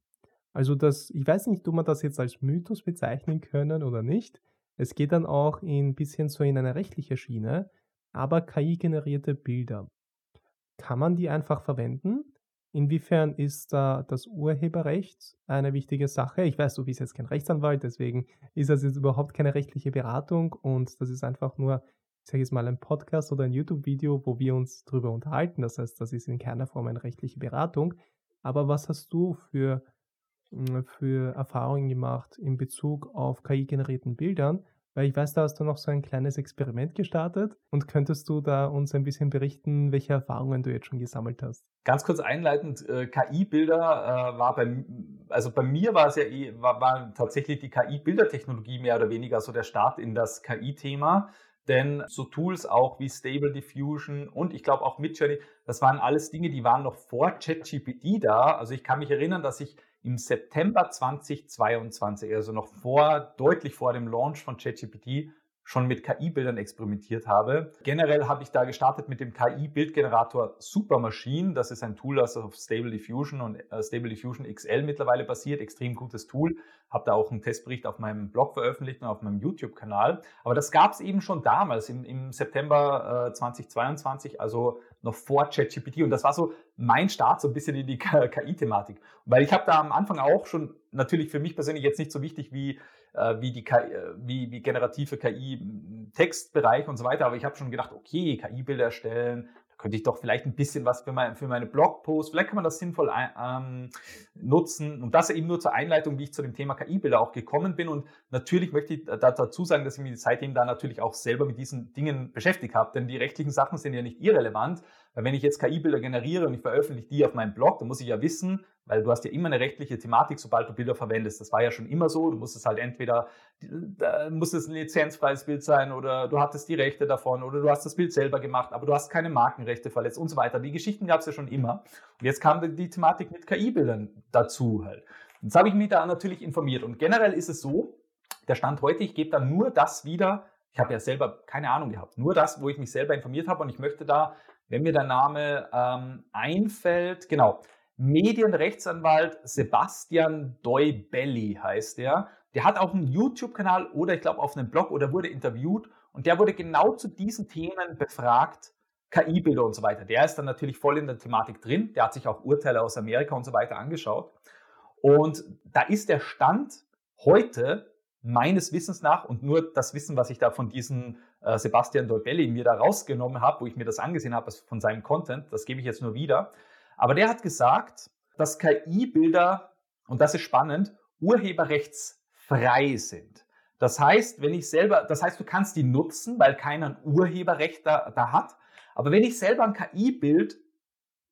Also das, ich weiß nicht, ob man das jetzt als Mythos bezeichnen können oder nicht. Es geht dann auch ein bisschen so in eine rechtliche Schiene, aber KI-generierte Bilder. Kann man die einfach verwenden? Inwiefern ist da das Urheberrecht eine wichtige Sache? Ich weiß, du bist jetzt kein Rechtsanwalt, deswegen ist das jetzt überhaupt keine rechtliche Beratung und das ist einfach nur, sage jetzt mal, ein Podcast oder ein YouTube-Video, wo wir uns darüber unterhalten. Das heißt, das ist in keiner Form eine rechtliche Beratung. Aber was hast du für, hm, für Erfahrungen gemacht in Bezug auf KI-generierten Bildern? Weil ich weiß, da hast du noch so ein kleines Experiment gestartet und könntest du da uns ein bisschen berichten, welche Erfahrungen du jetzt schon gesammelt hast? Ganz kurz einleitend, äh, KI-Bilder äh, war bei, also bei mir war es ja eh, war, war tatsächlich die KI-Bildertechnologie mehr oder weniger so der Start in das KI-Thema. Denn so Tools auch wie Stable Diffusion und ich glaube auch Midjourney, das waren alles Dinge, die waren noch vor ChatGPT da. Also ich kann mich erinnern, dass ich im September 2022, also noch vor, deutlich vor dem Launch von ChatGPT, schon mit KI-Bildern experimentiert habe. Generell habe ich da gestartet mit dem KI-Bildgenerator Supermachine. Das ist ein Tool, das auf Stable Diffusion und äh, Stable Diffusion XL mittlerweile basiert. Extrem gutes Tool. Habe da auch einen Testbericht auf meinem Blog veröffentlicht und auf meinem YouTube-Kanal. Aber das gab es eben schon damals, im, im September äh, 2022, also noch vor ChatGPT. Und das war so mein Start so ein bisschen in die KI-Thematik. Weil ich habe da am Anfang auch schon, natürlich für mich persönlich jetzt nicht so wichtig wie wie die KI, äh, wie, wie generative KI Textbereich und so weiter. Aber ich habe schon gedacht, okay, KI-Bilder erstellen, da könnte ich doch vielleicht ein bisschen was für, mein, für meine Blogposts, vielleicht kann man das sinnvoll ähm, nutzen. Und das eben nur zur Einleitung, wie ich zu dem Thema KI-Bilder auch gekommen bin. Und natürlich möchte ich da, dazu sagen, dass ich mich seitdem da natürlich auch selber mit diesen Dingen beschäftigt habe. Denn die rechtlichen Sachen sind ja nicht irrelevant. Weil wenn ich jetzt KI-Bilder generiere und ich veröffentliche die auf meinem Blog, dann muss ich ja wissen, weil du hast ja immer eine rechtliche Thematik, sobald du Bilder verwendest. Das war ja schon immer so. Du musstest halt entweder, da muss es ein lizenzfreies Bild sein oder du hattest die Rechte davon oder du hast das Bild selber gemacht, aber du hast keine Markenrechte verletzt und so weiter. Die Geschichten gab es ja schon immer. Und jetzt kam die Thematik mit KI-Bildern dazu halt. Jetzt habe ich mich da natürlich informiert und generell ist es so, der Stand heute, ich gebe da nur das wieder, ich habe ja selber keine Ahnung gehabt, nur das, wo ich mich selber informiert habe und ich möchte da, wenn mir der Name ähm, einfällt, genau, Medienrechtsanwalt Sebastian Doibelli heißt der. Der hat auch einen YouTube-Kanal oder ich glaube auf einem Blog oder wurde interviewt und der wurde genau zu diesen Themen befragt KI-Bilder und so weiter. Der ist dann natürlich voll in der Thematik drin. Der hat sich auch Urteile aus Amerika und so weiter angeschaut. Und da ist der Stand heute meines Wissens nach und nur das Wissen, was ich da von diesem äh, Sebastian Dolbelli mir da rausgenommen habe, wo ich mir das angesehen habe von seinem Content, das gebe ich jetzt nur wieder. Aber der hat gesagt, dass KI-Bilder, und das ist spannend, urheberrechtsfrei sind. Das heißt, wenn ich selber, das heißt, du kannst die nutzen, weil keiner ein Urheberrecht da, da hat. Aber wenn ich selber ein KI-Bild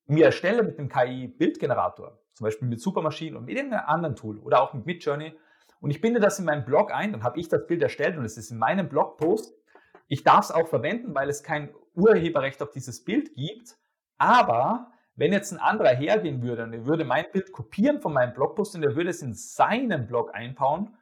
mir erstelle mit einem KI-Bildgenerator, zum Beispiel mit Supermaschinen und mit irgendeinem anderen Tool oder auch mit Midjourney, und ich binde das in meinen Blog ein, dann habe ich das Bild erstellt und es ist in meinem Blogpost. Ich darf es auch verwenden, weil es kein Urheberrecht auf dieses Bild gibt. Aber wenn jetzt ein anderer hergehen würde und er würde mein Bild kopieren von meinem Blogpost und er würde es in seinen Blog einbauen,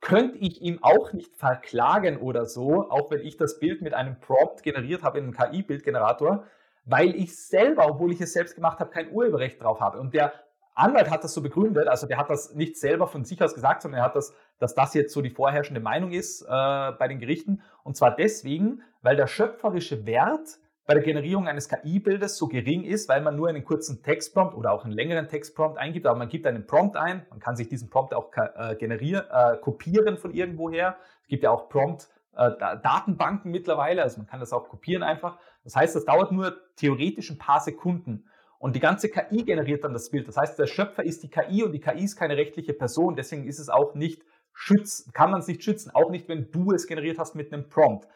könnte ich ihm auch nicht verklagen oder so, auch wenn ich das Bild mit einem Prompt generiert habe in einem KI-Bildgenerator, weil ich selber, obwohl ich es selbst gemacht habe, kein Urheberrecht drauf habe. Und der Anwalt hat das so begründet, also der hat das nicht selber von sich aus gesagt, sondern er hat das, dass das jetzt so die vorherrschende Meinung ist äh, bei den Gerichten. Und zwar deswegen, weil der schöpferische Wert bei der Generierung eines KI-Bildes so gering ist, weil man nur einen kurzen Textprompt oder auch einen längeren Textprompt eingibt, aber man gibt einen Prompt ein, man kann sich diesen Prompt auch äh, generieren, äh, kopieren von irgendwoher. Es gibt ja auch Prompt äh, Datenbanken mittlerweile, also man kann das auch kopieren einfach. Das heißt, das dauert nur theoretisch ein paar Sekunden. Und die ganze KI generiert dann das Bild. Das heißt, der Schöpfer ist die KI und die KI ist keine rechtliche Person. Deswegen ist es auch nicht schützen, kann man es nicht schützen. Auch nicht, wenn du es generiert hast mit einem Prompt.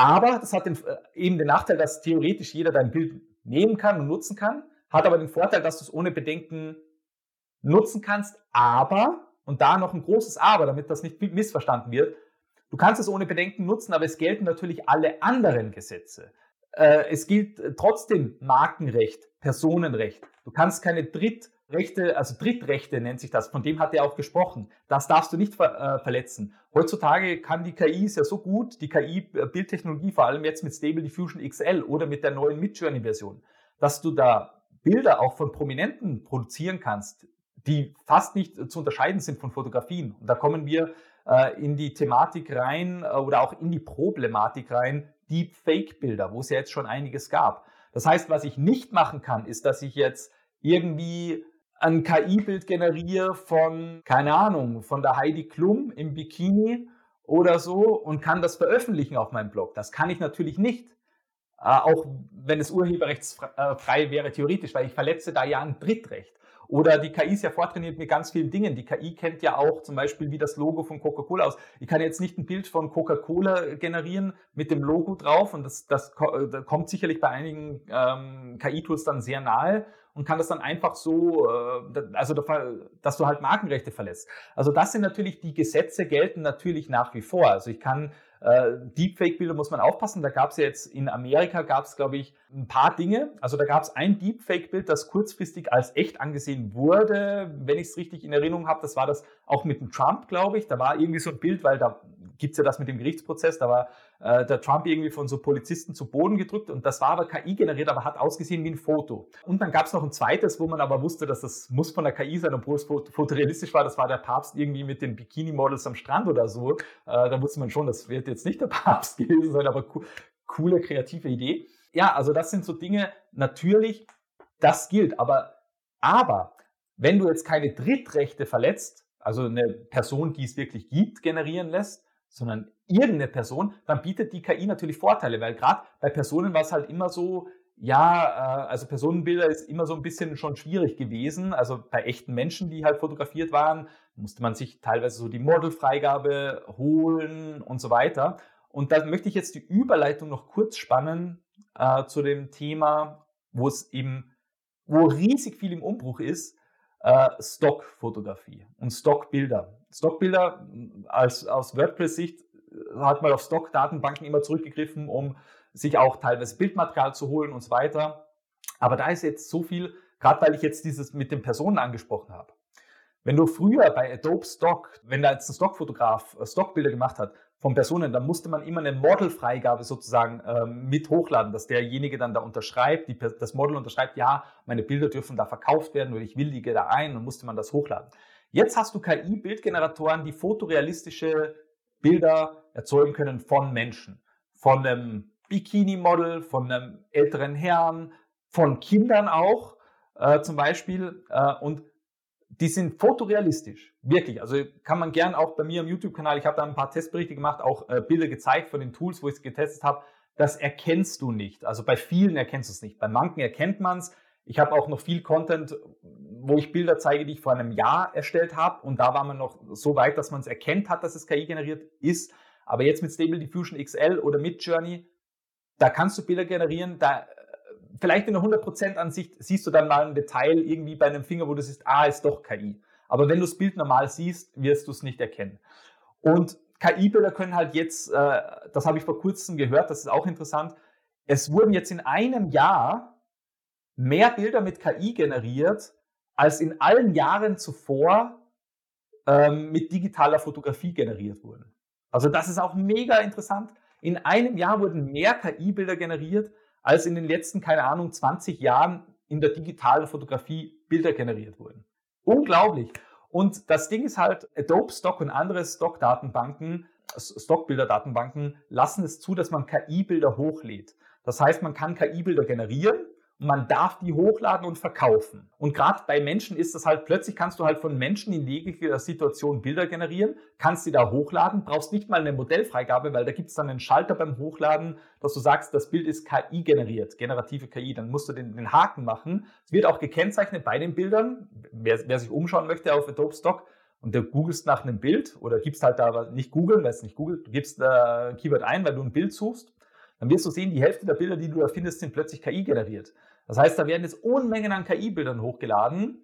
Aber das hat den, äh, eben den Nachteil, dass theoretisch jeder dein Bild nehmen kann und nutzen kann. Hat aber den Vorteil, dass du es ohne Bedenken nutzen kannst. Aber, und da noch ein großes Aber, damit das nicht missverstanden wird, du kannst es ohne Bedenken nutzen, aber es gelten natürlich alle anderen Gesetze. Äh, es gilt trotzdem Markenrecht, Personenrecht. Du kannst keine Drittrechte, also Drittrechte nennt sich das, von dem hat er auch gesprochen. Das darfst du nicht ver, äh, verletzen. Heutzutage kann die KI ist ja so gut, die KI-Bildtechnologie, vor allem jetzt mit Stable Diffusion XL oder mit der neuen Midjourney-Version, dass du da Bilder auch von Prominenten produzieren kannst, die fast nicht zu unterscheiden sind von Fotografien. Und da kommen wir äh, in die Thematik rein äh, oder auch in die Problematik rein, Deepfake-Bilder, wo es ja jetzt schon einiges gab. Das heißt, was ich nicht machen kann, ist, dass ich jetzt irgendwie ein KI-Bild generiere von, keine Ahnung, von der Heidi Klum im Bikini oder so und kann das veröffentlichen auf meinem Blog. Das kann ich natürlich nicht. Äh, auch wenn es urheberrechtsfrei wäre, theoretisch, weil ich verletze da ja ein Drittrecht. Oder die KI ist ja vortrainiert mit ganz vielen Dingen. Die KI kennt ja auch zum Beispiel wie das Logo von Coca-Cola aus. Ich kann jetzt nicht ein Bild von Coca-Cola generieren mit dem Logo drauf und das, das, das kommt sicherlich bei einigen ähm, KI-Tools dann sehr nahe und kann das dann einfach so, äh, also dass du halt Markenrechte verlässt. Also das sind natürlich, die Gesetze gelten natürlich nach wie vor. Also ich kann äh, Deepfake-Bilder muss man aufpassen. Da gab es ja jetzt in Amerika, gab es, glaube ich, ein paar Dinge. Also da gab es ein Deepfake-Bild, das kurzfristig als echt angesehen wurde. Wenn ich es richtig in Erinnerung habe, das war das auch mit dem Trump, glaube ich. Da war irgendwie so ein Bild, weil da gibt es ja das mit dem Gerichtsprozess, da war äh, der Trump irgendwie von so Polizisten zu Boden gedrückt und das war aber KI generiert, aber hat ausgesehen wie ein Foto. Und dann gab es noch ein zweites, wo man aber wusste, dass das muss von der KI sein, obwohl es fotorealistisch war. Das war der Papst irgendwie mit den Bikini-Models am Strand oder so. Äh, da wusste man schon, das wird jetzt nicht der [LAUGHS] Papst gewesen sein, aber co coole, kreative Idee. Ja, also das sind so Dinge, natürlich, das gilt, aber, aber wenn du jetzt keine Drittrechte verletzt, also eine Person, die es wirklich gibt, generieren lässt, sondern irgendeine Person, dann bietet die KI natürlich Vorteile, weil gerade bei Personen war es halt immer so, ja, äh, also Personenbilder ist immer so ein bisschen schon schwierig gewesen. Also bei echten Menschen, die halt fotografiert waren, musste man sich teilweise so die Modelfreigabe holen und so weiter. Und da möchte ich jetzt die Überleitung noch kurz spannen äh, zu dem Thema, wo es eben, wo riesig viel im Umbruch ist, äh, Stockfotografie und Stockbilder. Stockbilder als, aus WordPress-Sicht äh, hat man auf Stock-Datenbanken immer zurückgegriffen, um sich auch teilweise Bildmaterial zu holen und so weiter. Aber da ist jetzt so viel, gerade weil ich jetzt dieses mit den Personen angesprochen habe. Wenn du früher bei Adobe Stock, wenn da jetzt ein Stockfotograf äh, Stockbilder gemacht hat von Personen, dann musste man immer eine Modelfreigabe sozusagen ähm, mit hochladen, dass derjenige dann da unterschreibt, die, das Model unterschreibt, ja, meine Bilder dürfen da verkauft werden oder ich willige da ein und musste man das hochladen. Jetzt hast du KI-Bildgeneratoren, die fotorealistische Bilder erzeugen können von Menschen. Von einem Bikini-Model, von einem älteren Herrn, von Kindern auch äh, zum Beispiel. Äh, und die sind fotorealistisch, wirklich. Also kann man gern auch bei mir im YouTube-Kanal, ich habe da ein paar Testberichte gemacht, auch äh, Bilder gezeigt von den Tools, wo ich es getestet habe. Das erkennst du nicht. Also bei vielen erkennst du es nicht. Bei manchen erkennt man es. Ich habe auch noch viel Content, wo ich Bilder zeige, die ich vor einem Jahr erstellt habe. Und da war man noch so weit, dass man es erkennt hat, dass es KI generiert ist. Aber jetzt mit Stable Diffusion XL oder mit Journey, da kannst du Bilder generieren, da vielleicht in der 100% Ansicht siehst du dann mal ein Detail irgendwie bei einem Finger, wo du siehst, ah, ist doch KI. Aber wenn du das Bild normal siehst, wirst du es nicht erkennen. Und KI-Bilder können halt jetzt, äh, das habe ich vor kurzem gehört, das ist auch interessant, es wurden jetzt in einem Jahr mehr Bilder mit KI generiert, als in allen Jahren zuvor ähm, mit digitaler Fotografie generiert wurden. Also das ist auch mega interessant. In einem Jahr wurden mehr KI-Bilder generiert, als in den letzten, keine Ahnung, 20 Jahren in der digitalen Fotografie Bilder generiert wurden. Unglaublich. Und das Ding ist halt, Adobe Stock und andere Stock-Datenbanken, Stockbilder-Datenbanken lassen es zu, dass man KI-Bilder hochlädt. Das heißt, man kann KI-Bilder generieren man darf die hochladen und verkaufen. Und gerade bei Menschen ist das halt, plötzlich kannst du halt von Menschen in jeglicher Situation Bilder generieren, kannst die da hochladen, brauchst nicht mal eine Modellfreigabe, weil da gibt es dann einen Schalter beim Hochladen, dass du sagst, das Bild ist KI generiert, generative KI, dann musst du den, den Haken machen. Es wird auch gekennzeichnet bei den Bildern, wer, wer sich umschauen möchte auf Adobe Stock, und du googelst nach einem Bild oder gibst halt da nicht googeln, weil es nicht googelt, du gibst äh, Keyword ein, weil du ein Bild suchst, dann wirst du sehen, die Hälfte der Bilder, die du da findest, sind plötzlich KI generiert. Das heißt, da werden jetzt Unmengen an KI-Bildern hochgeladen.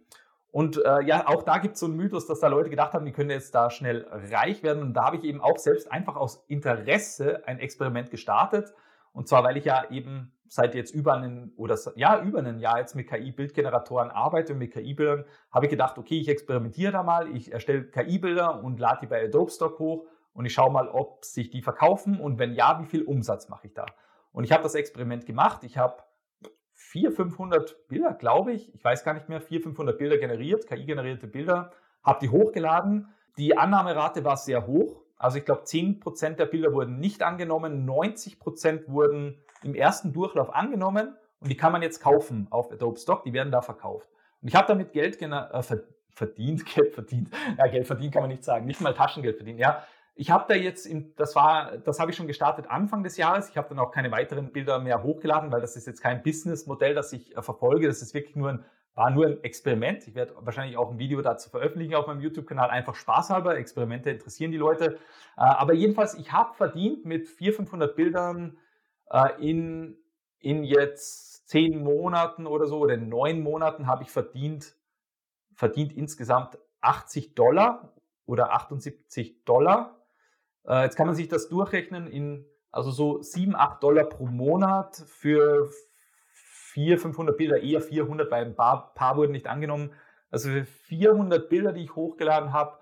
Und äh, ja, auch da gibt es so einen Mythos, dass da Leute gedacht haben, die können jetzt da schnell reich werden. Und da habe ich eben auch selbst einfach aus Interesse ein Experiment gestartet. Und zwar, weil ich ja eben seit jetzt über einen oder ja, über ein Jahr jetzt mit KI-Bildgeneratoren arbeite und mit KI-Bildern, habe ich gedacht, okay, ich experimentiere da mal, ich erstelle KI-Bilder und lade die bei Adobe Stock hoch und ich schaue mal, ob sich die verkaufen und wenn ja, wie viel Umsatz mache ich da. Und ich habe das Experiment gemacht. Ich habe 400, 500 Bilder, glaube ich, ich weiß gar nicht mehr, 400, 500 Bilder generiert, KI-generierte Bilder, habe die hochgeladen. Die Annahmerate war sehr hoch. Also ich glaube, 10% der Bilder wurden nicht angenommen, 90% wurden im ersten Durchlauf angenommen und die kann man jetzt kaufen auf Adobe Stock, die werden da verkauft. Und ich habe damit Geld äh, verdient, [LAUGHS] Geld verdient. Ja, Geld verdient kann man nicht sagen, nicht mal Taschengeld verdient. Ja, ich habe da jetzt, in, das war, das habe ich schon gestartet Anfang des Jahres. Ich habe dann auch keine weiteren Bilder mehr hochgeladen, weil das ist jetzt kein Businessmodell, das ich äh, verfolge. Das ist wirklich nur ein, war nur ein Experiment. Ich werde wahrscheinlich auch ein Video dazu veröffentlichen auf meinem YouTube-Kanal, einfach spaßhalber. Experimente interessieren die Leute. Äh, aber jedenfalls, ich habe verdient mit 400, 500 Bildern äh, in, in jetzt zehn Monaten oder so oder in neun Monaten habe ich verdient, verdient insgesamt 80 Dollar oder 78 Dollar äh, jetzt kann man sich das durchrechnen in also so 7, 8 Dollar pro Monat für 400, 500 Bilder, eher 400, weil ein paar, paar wurden nicht angenommen. Also für 400 Bilder, die ich hochgeladen habe,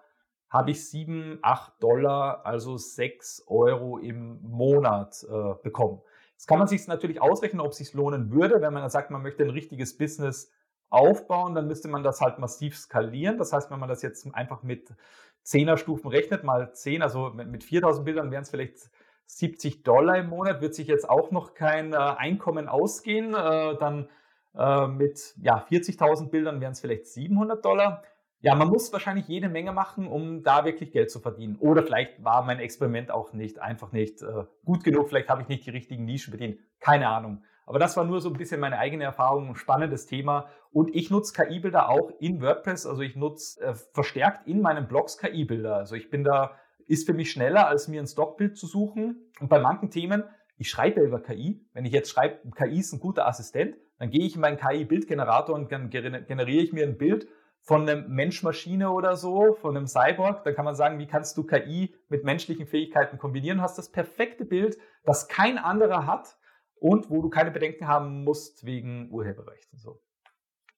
habe ich 7, 8 Dollar, also 6 Euro im Monat äh, bekommen. Jetzt kann man sich natürlich ausrechnen, ob es sich lohnen würde, wenn man sagt, man möchte ein richtiges Business aufbauen, dann müsste man das halt massiv skalieren. Das heißt, wenn man das jetzt einfach mit Zehner-Stufen rechnet, mal 10, also mit 4000 Bildern wären es vielleicht 70 Dollar im Monat, wird sich jetzt auch noch kein äh, Einkommen ausgehen. Äh, dann äh, mit ja, 40.000 Bildern wären es vielleicht 700 Dollar. Ja, man muss wahrscheinlich jede Menge machen, um da wirklich Geld zu verdienen. Oder vielleicht war mein Experiment auch nicht, einfach nicht gut genug. Vielleicht habe ich nicht die richtigen Nischen bedient. Keine Ahnung. Aber das war nur so ein bisschen meine eigene Erfahrung, ein spannendes Thema. Und ich nutze KI-Bilder auch in WordPress. Also ich nutze äh, verstärkt in meinen Blogs KI-Bilder. Also ich bin da, ist für mich schneller, als mir ein Stockbild zu suchen. Und bei manchen Themen, ich schreibe über KI. Wenn ich jetzt schreibe, KI ist ein guter Assistent, dann gehe ich in meinen KI-Bildgenerator und dann generiere ich mir ein Bild von einem Mensch-Maschine oder so, von einem Cyborg. Dann kann man sagen, wie kannst du KI mit menschlichen Fähigkeiten kombinieren? Hast das perfekte Bild, das kein anderer hat und wo du keine Bedenken haben musst wegen Urheberrecht und so.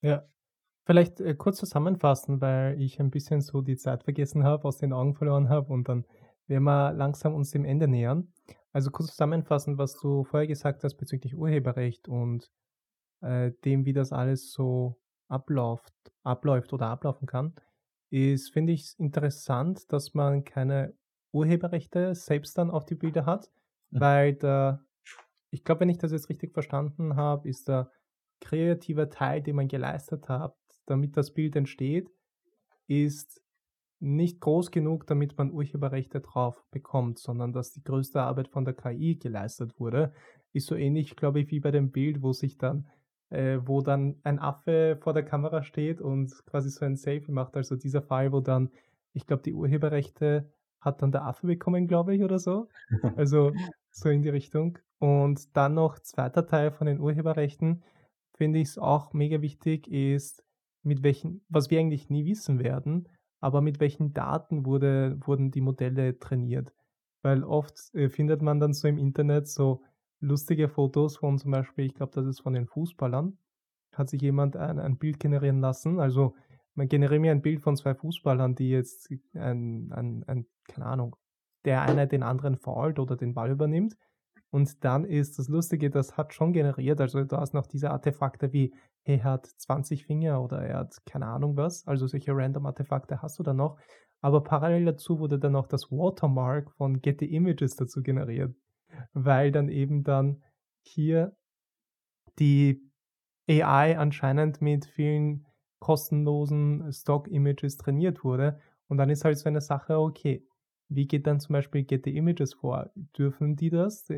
Ja. Vielleicht äh, kurz zusammenfassen, weil ich ein bisschen so die Zeit vergessen habe, aus den Augen verloren habe und dann werden wir langsam uns dem Ende nähern. Also kurz zusammenfassen, was du vorher gesagt hast bezüglich Urheberrecht und äh, dem, wie das alles so abläuft, abläuft oder ablaufen kann, ist, finde ich, interessant, dass man keine Urheberrechte selbst dann auf die Bilder hat, mhm. weil der ich glaube, wenn ich das jetzt richtig verstanden habe, ist der kreative Teil, den man geleistet hat, damit das Bild entsteht, ist nicht groß genug, damit man Urheberrechte drauf bekommt, sondern dass die größte Arbeit von der KI geleistet wurde. Ist so ähnlich, glaube ich, wie bei dem Bild, wo sich dann, äh, wo dann ein Affe vor der Kamera steht und quasi so ein Selfie macht. Also dieser Fall, wo dann, ich glaube, die Urheberrechte hat dann der Affe bekommen, glaube ich, oder so. Also so in die Richtung. Und dann noch zweiter Teil von den Urheberrechten, finde ich es auch mega wichtig, ist, mit welchen, was wir eigentlich nie wissen werden, aber mit welchen Daten wurde, wurden die Modelle trainiert? Weil oft äh, findet man dann so im Internet so lustige Fotos von zum Beispiel, ich glaube, das ist von den Fußballern, hat sich jemand ein, ein Bild generieren lassen. Also man generiert mir ein Bild von zwei Fußballern, die jetzt ein, ein, ein keine Ahnung, der eine den anderen fault oder den Ball übernimmt. Und dann ist das Lustige, das hat schon generiert. Also du hast noch diese Artefakte wie, er hat 20 Finger oder er hat keine Ahnung was. Also solche random Artefakte hast du dann noch. Aber parallel dazu wurde dann noch das Watermark von Getty Images dazu generiert. Weil dann eben dann hier die AI anscheinend mit vielen kostenlosen Stock-Images trainiert wurde. Und dann ist halt so eine Sache, okay, wie geht dann zum Beispiel Getty Images vor? Dürfen die das?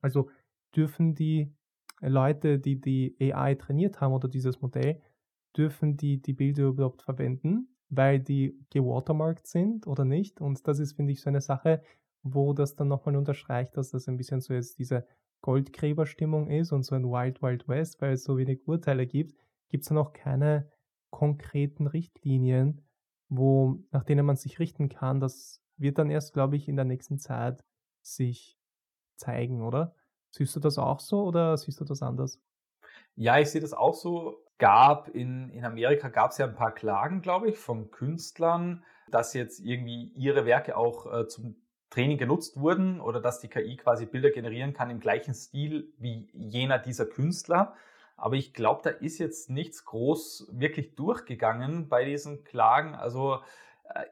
Also dürfen die Leute, die die AI trainiert haben oder dieses Modell, dürfen die die Bilder überhaupt verwenden, weil die gewatermarkt sind oder nicht? Und das ist, finde ich, so eine Sache, wo das dann nochmal unterstreicht, dass das ein bisschen so jetzt diese Goldgräberstimmung ist und so ein Wild Wild West, weil es so wenig Urteile gibt, gibt es dann auch keine konkreten Richtlinien, wo, nach denen man sich richten kann. Das wird dann erst, glaube ich, in der nächsten Zeit sich zeigen, oder? Siehst du das auch so oder siehst du das anders? Ja, ich sehe das auch so. Gab in, in Amerika gab es ja ein paar Klagen, glaube ich, von Künstlern, dass jetzt irgendwie ihre Werke auch äh, zum Training genutzt wurden oder dass die KI quasi Bilder generieren kann im gleichen Stil wie jener dieser Künstler. Aber ich glaube, da ist jetzt nichts groß wirklich durchgegangen bei diesen Klagen. Also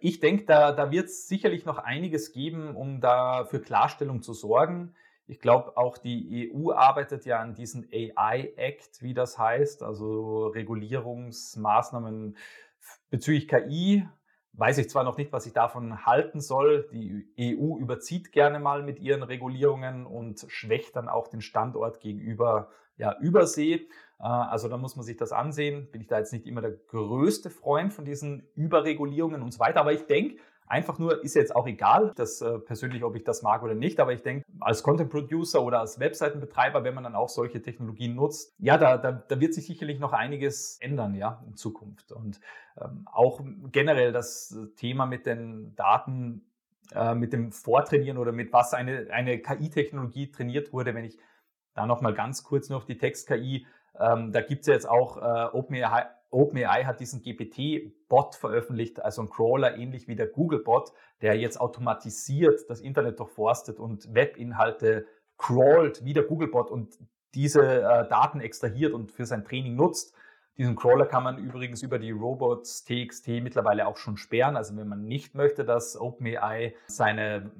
ich denke, da, da wird es sicherlich noch einiges geben, um da für Klarstellung zu sorgen. Ich glaube, auch die EU arbeitet ja an diesem AI-Act, wie das heißt, also Regulierungsmaßnahmen bezüglich KI. Weiß ich zwar noch nicht, was ich davon halten soll. Die EU überzieht gerne mal mit ihren Regulierungen und schwächt dann auch den Standort gegenüber ja, Übersee. Äh, also da muss man sich das ansehen. Bin ich da jetzt nicht immer der größte Freund von diesen Überregulierungen und so weiter. Aber ich denke, einfach nur ist jetzt auch egal, das äh, persönlich, ob ich das mag oder nicht. Aber ich denke, als Content Producer oder als Webseitenbetreiber, wenn man dann auch solche Technologien nutzt, ja, da, da, da wird sich sicherlich noch einiges ändern, ja, in Zukunft. Und ähm, auch generell das Thema mit den Daten, äh, mit dem Vortrainieren oder mit was eine, eine KI-Technologie trainiert wurde, wenn ich da nochmal ganz kurz noch die Text-KI. Ähm, da gibt es ja jetzt auch, äh, OpenAI, OpenAI hat diesen GPT-Bot veröffentlicht, also ein Crawler ähnlich wie der Google-Bot, der jetzt automatisiert das Internet durchforstet und Webinhalte crawlt wie der Google-Bot und diese äh, Daten extrahiert und für sein Training nutzt. Diesen Crawler kann man übrigens über die Robots TXT mittlerweile auch schon sperren. Also wenn man nicht möchte, dass OpenAI seine,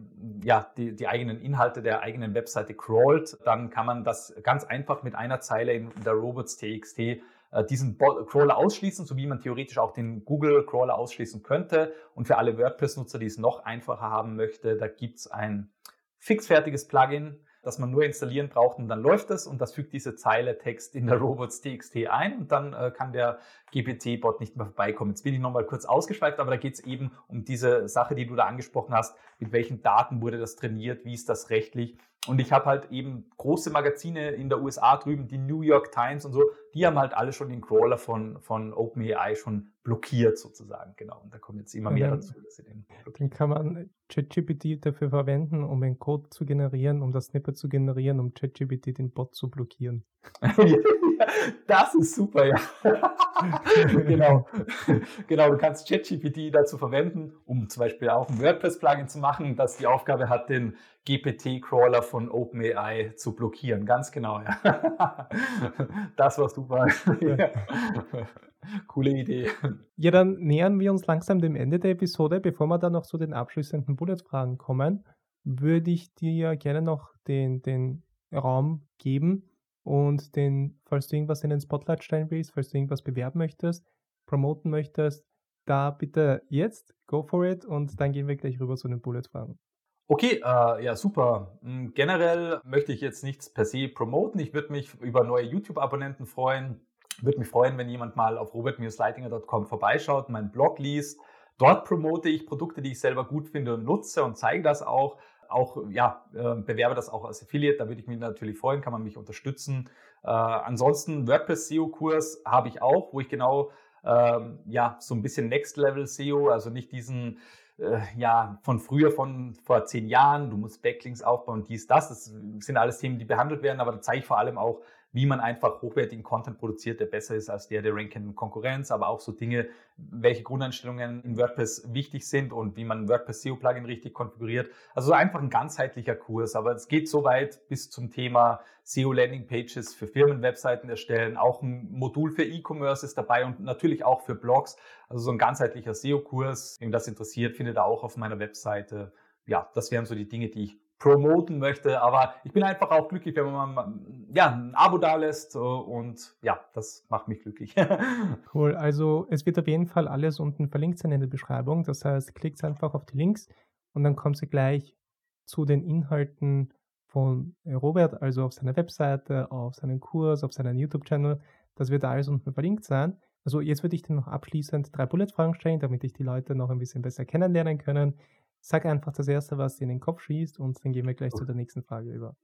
ja, die, die eigenen Inhalte der eigenen Webseite crawlt, dann kann man das ganz einfach mit einer Zeile in der Robots TXT äh, diesen Crawler ausschließen, so wie man theoretisch auch den Google Crawler ausschließen könnte. Und für alle WordPress-Nutzer, die es noch einfacher haben möchte, da gibt's ein fixfertiges Plugin, das man nur installieren braucht und dann läuft es und das fügt diese Zeile Text in der Robots.txt ein und dann äh, kann der GPT-Bot nicht mehr vorbeikommen. Jetzt bin ich nochmal kurz ausgeschweift, aber da geht es eben um diese Sache, die du da angesprochen hast. Mit welchen Daten wurde das trainiert? Wie ist das rechtlich? Und ich habe halt eben große Magazine in der USA drüben, die New York Times und so, die haben halt alle schon den Crawler von, von OpenAI schon blockiert sozusagen. Genau. Und da kommen jetzt immer mehr dazu. Dass sie den dann kann man ChatGPT dafür verwenden, um einen Code zu generieren, um das Snippet zu generieren, um ChatGPT den Bot zu blockieren. [LAUGHS] das ist super, ja. [LAUGHS] genau. genau, du kannst ChatGPT dazu verwenden, um zum Beispiel auch ein WordPress-Plugin zu machen, das die Aufgabe hat, den GPT-Crawler von OpenAI zu blockieren. Ganz genau, ja. [LAUGHS] das war super. Coole Idee. Ja, dann nähern wir uns langsam dem Ende der Episode. Bevor wir dann noch zu den abschließenden Bullet-Fragen kommen, würde ich dir ja gerne noch den, den Raum geben und den, falls du irgendwas in den Spotlight stellen willst, falls du irgendwas bewerben möchtest, promoten möchtest, da bitte jetzt, go for it und dann gehen wir gleich rüber zu den Bullet-Fragen. Okay, äh, ja, super. Hm, generell möchte ich jetzt nichts per se promoten. Ich würde mich über neue YouTube-Abonnenten freuen. Würde mich freuen, wenn jemand mal auf robert-leitinger.com vorbeischaut, meinen Blog liest. Dort promote ich Produkte, die ich selber gut finde und nutze und zeige das auch. Auch, ja, äh, bewerbe das auch als Affiliate, da würde ich mich natürlich freuen, kann man mich unterstützen. Äh, ansonsten WordPress SEO-Kurs habe ich auch, wo ich genau, ähm, ja, so ein bisschen Next Level SEO, also nicht diesen, äh, ja, von früher, von vor zehn Jahren, du musst Backlinks aufbauen, dies, das, das sind alles Themen, die behandelt werden, aber da zeige ich vor allem auch, wie man einfach hochwertigen Content produziert, der besser ist als der der rankenden Konkurrenz, aber auch so Dinge, welche Grundeinstellungen in WordPress wichtig sind und wie man WordPress SEO Plugin richtig konfiguriert. Also einfach ein ganzheitlicher Kurs, aber es geht so weit bis zum Thema SEO Landing Pages für Firmenwebseiten erstellen, auch ein Modul für E-Commerce ist dabei und natürlich auch für Blogs. Also so ein ganzheitlicher SEO Kurs, wem das interessiert, findet ihr auch auf meiner Webseite. Ja, das wären so die Dinge, die ich promoten möchte. Aber ich bin einfach auch glücklich, wenn man ja, ein Abo da lässt und ja, das macht mich glücklich. [LAUGHS] cool. Also es wird auf jeden Fall alles unten verlinkt sein in der Beschreibung. Das heißt, klickt einfach auf die Links und dann kommt sie gleich zu den Inhalten von Robert, also auf seiner Webseite, auf seinen Kurs, auf seinen YouTube-Channel. Das wird alles unten verlinkt sein. Also jetzt würde ich dir noch abschließend drei Bullet-Fragen stellen, damit ich die Leute noch ein bisschen besser kennenlernen können. Sag einfach das Erste, was dir in den Kopf schießt und dann gehen wir gleich okay. zu der nächsten Frage über.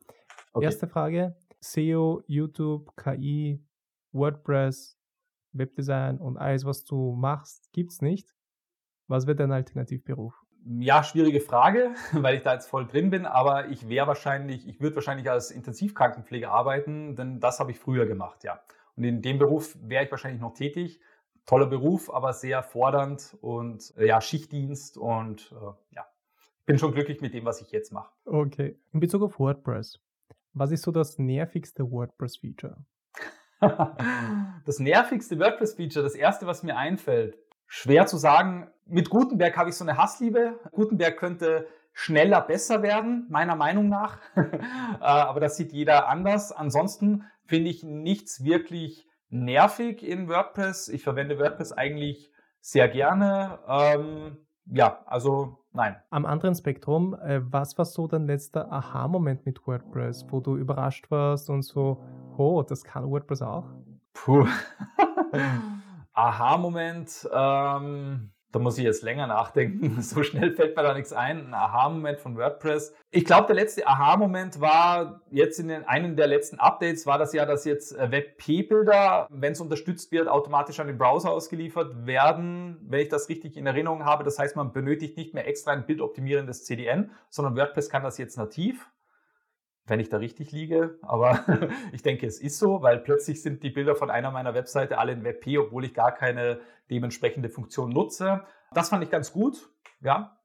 Okay. Erste Frage, SEO, YouTube, KI, WordPress, Webdesign und alles, was du machst, gibt es nicht. Was wird dein Alternativberuf? Ja, schwierige Frage, [LAUGHS] weil ich da jetzt voll drin bin, aber ich wäre wahrscheinlich, ich würde wahrscheinlich als Intensivkrankenpfleger arbeiten, denn das habe ich früher gemacht, ja. Und in dem Beruf wäre ich wahrscheinlich noch tätig. Toller Beruf, aber sehr fordernd und äh, ja, Schichtdienst und äh, ja, bin schon glücklich mit dem, was ich jetzt mache. Okay. In Bezug auf WordPress, was ist so das nervigste WordPress-Feature? [LAUGHS] das nervigste WordPress-Feature, das erste, was mir einfällt, schwer zu sagen. Mit Gutenberg habe ich so eine Hassliebe. Gutenberg könnte schneller besser werden, meiner Meinung nach. [LAUGHS] Äh, aber das sieht jeder anders. Ansonsten finde ich nichts wirklich nervig in WordPress. Ich verwende WordPress eigentlich sehr gerne. Ähm, ja, also nein. Am anderen Spektrum, äh, was war so dein letzter Aha-Moment mit WordPress, wo du überrascht warst und so, oh, das kann WordPress auch? Puh. [LAUGHS] Aha-Moment, ähm, da muss ich jetzt länger nachdenken. [LAUGHS] So schnell fällt mir da nichts ein. Ein Aha-Moment von WordPress. Ich glaube, der letzte Aha-Moment war jetzt in den, einem der letzten Updates war das ja, dass jetzt äh, WebP-Bilder, wenn es unterstützt wird, automatisch an den Browser ausgeliefert werden, wenn ich das richtig in Erinnerung habe. Das heißt, man benötigt nicht mehr extra ein bildoptimierendes CDN, sondern WordPress kann das jetzt nativ wenn ich da richtig liege. Aber [LAUGHS] ich denke, es ist so, weil plötzlich sind die Bilder von einer meiner Webseite alle in WebP, obwohl ich gar keine dementsprechende Funktion nutze. Das fand ich ganz gut, ja.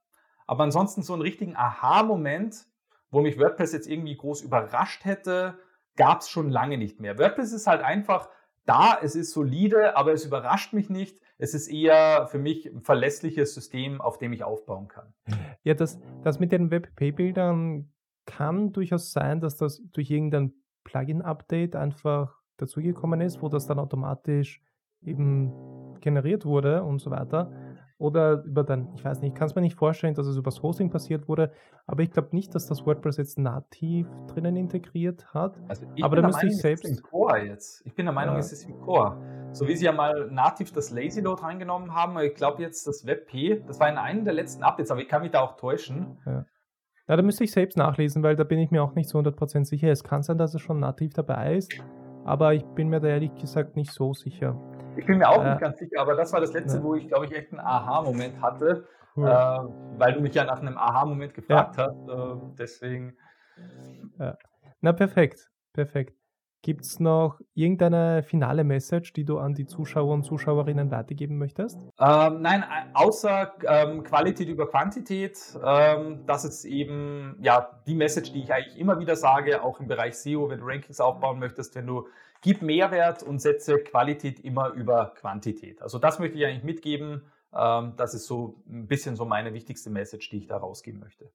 Aber ansonsten so einen richtigen Aha-Moment, wo mich WordPress jetzt irgendwie groß überrascht hätte, gab es schon lange nicht mehr. WordPress ist halt einfach da, es ist solide, aber es überrascht mich nicht. Es ist eher für mich ein verlässliches System, auf dem ich aufbauen kann. Ja, das, das mit den WebP-Bildern kann durchaus sein, dass das durch irgendein Plugin-Update einfach dazugekommen ist, wo das dann automatisch eben generiert wurde und so weiter. Oder über dann, ich weiß nicht, ich kann es mir nicht vorstellen, dass es übers Hosting passiert wurde, aber ich glaube nicht, dass das WordPress jetzt nativ drinnen integriert hat. Also aber da müsste ich selbst. Im Core jetzt. Ich bin der Meinung, ja. es ist im Core. So wie sie ja mal nativ das Lazy Load reingenommen haben, ich glaube jetzt das WebP, das war in einem der letzten Updates, aber ich kann mich da auch täuschen. Ja. Ja, da müsste ich selbst nachlesen, weil da bin ich mir auch nicht so 100% sicher. Es kann sein, dass es schon nativ dabei ist, aber ich bin mir da ehrlich gesagt nicht so sicher. Ich bin mir auch äh, nicht ganz sicher, aber das war das letzte, ja. wo ich, glaube ich, echt einen Aha-Moment hatte, cool. äh, weil du mich ja nach einem Aha-Moment gefragt ja. hast. Äh, deswegen. Ja. Na, perfekt, perfekt. Gibt es noch irgendeine finale Message, die du an die Zuschauer und Zuschauerinnen weitergeben möchtest? Ähm, nein, außer ähm, Qualität über Quantität. Ähm, das ist eben ja die Message, die ich eigentlich immer wieder sage, auch im Bereich SEO, wenn du Rankings aufbauen möchtest, wenn du gib Mehrwert und setze Qualität immer über Quantität. Also das möchte ich eigentlich mitgeben. Ähm, das ist so ein bisschen so meine wichtigste Message, die ich da rausgeben möchte.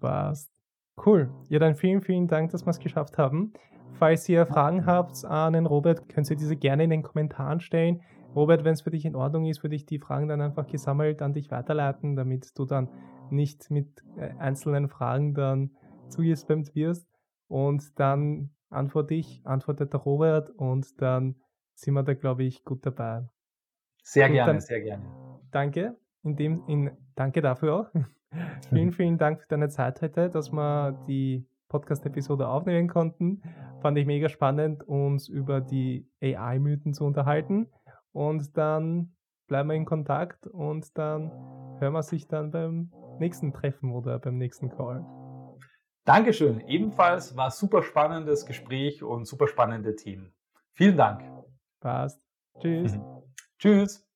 Passt. Cool. Ja, dann vielen, vielen Dank, dass wir es geschafft haben. Falls ihr Fragen habt an den Robert, könnt ihr diese gerne in den Kommentaren stellen. Robert, wenn es für dich in Ordnung ist, würde ich die Fragen dann einfach gesammelt an dich weiterleiten, damit du dann nicht mit äh, einzelnen Fragen dann zugespammt wirst. Und dann antworte ich, antwortet der Robert und dann sind wir da, glaube ich, gut dabei. Sehr gut, gerne, sehr gerne. Danke. In dem, in, danke dafür auch. [LAUGHS] vielen, vielen Dank für deine Zeit heute, dass wir die Podcast-Episode aufnehmen konnten. Fand ich mega spannend, uns über die AI-Mythen zu unterhalten. Und dann bleiben wir in Kontakt und dann hören wir sich dann beim nächsten Treffen oder beim nächsten Call. Dankeschön. Ebenfalls war super spannendes Gespräch und super spannende Themen. Vielen Dank. Passt. Tschüss. [LAUGHS] Tschüss.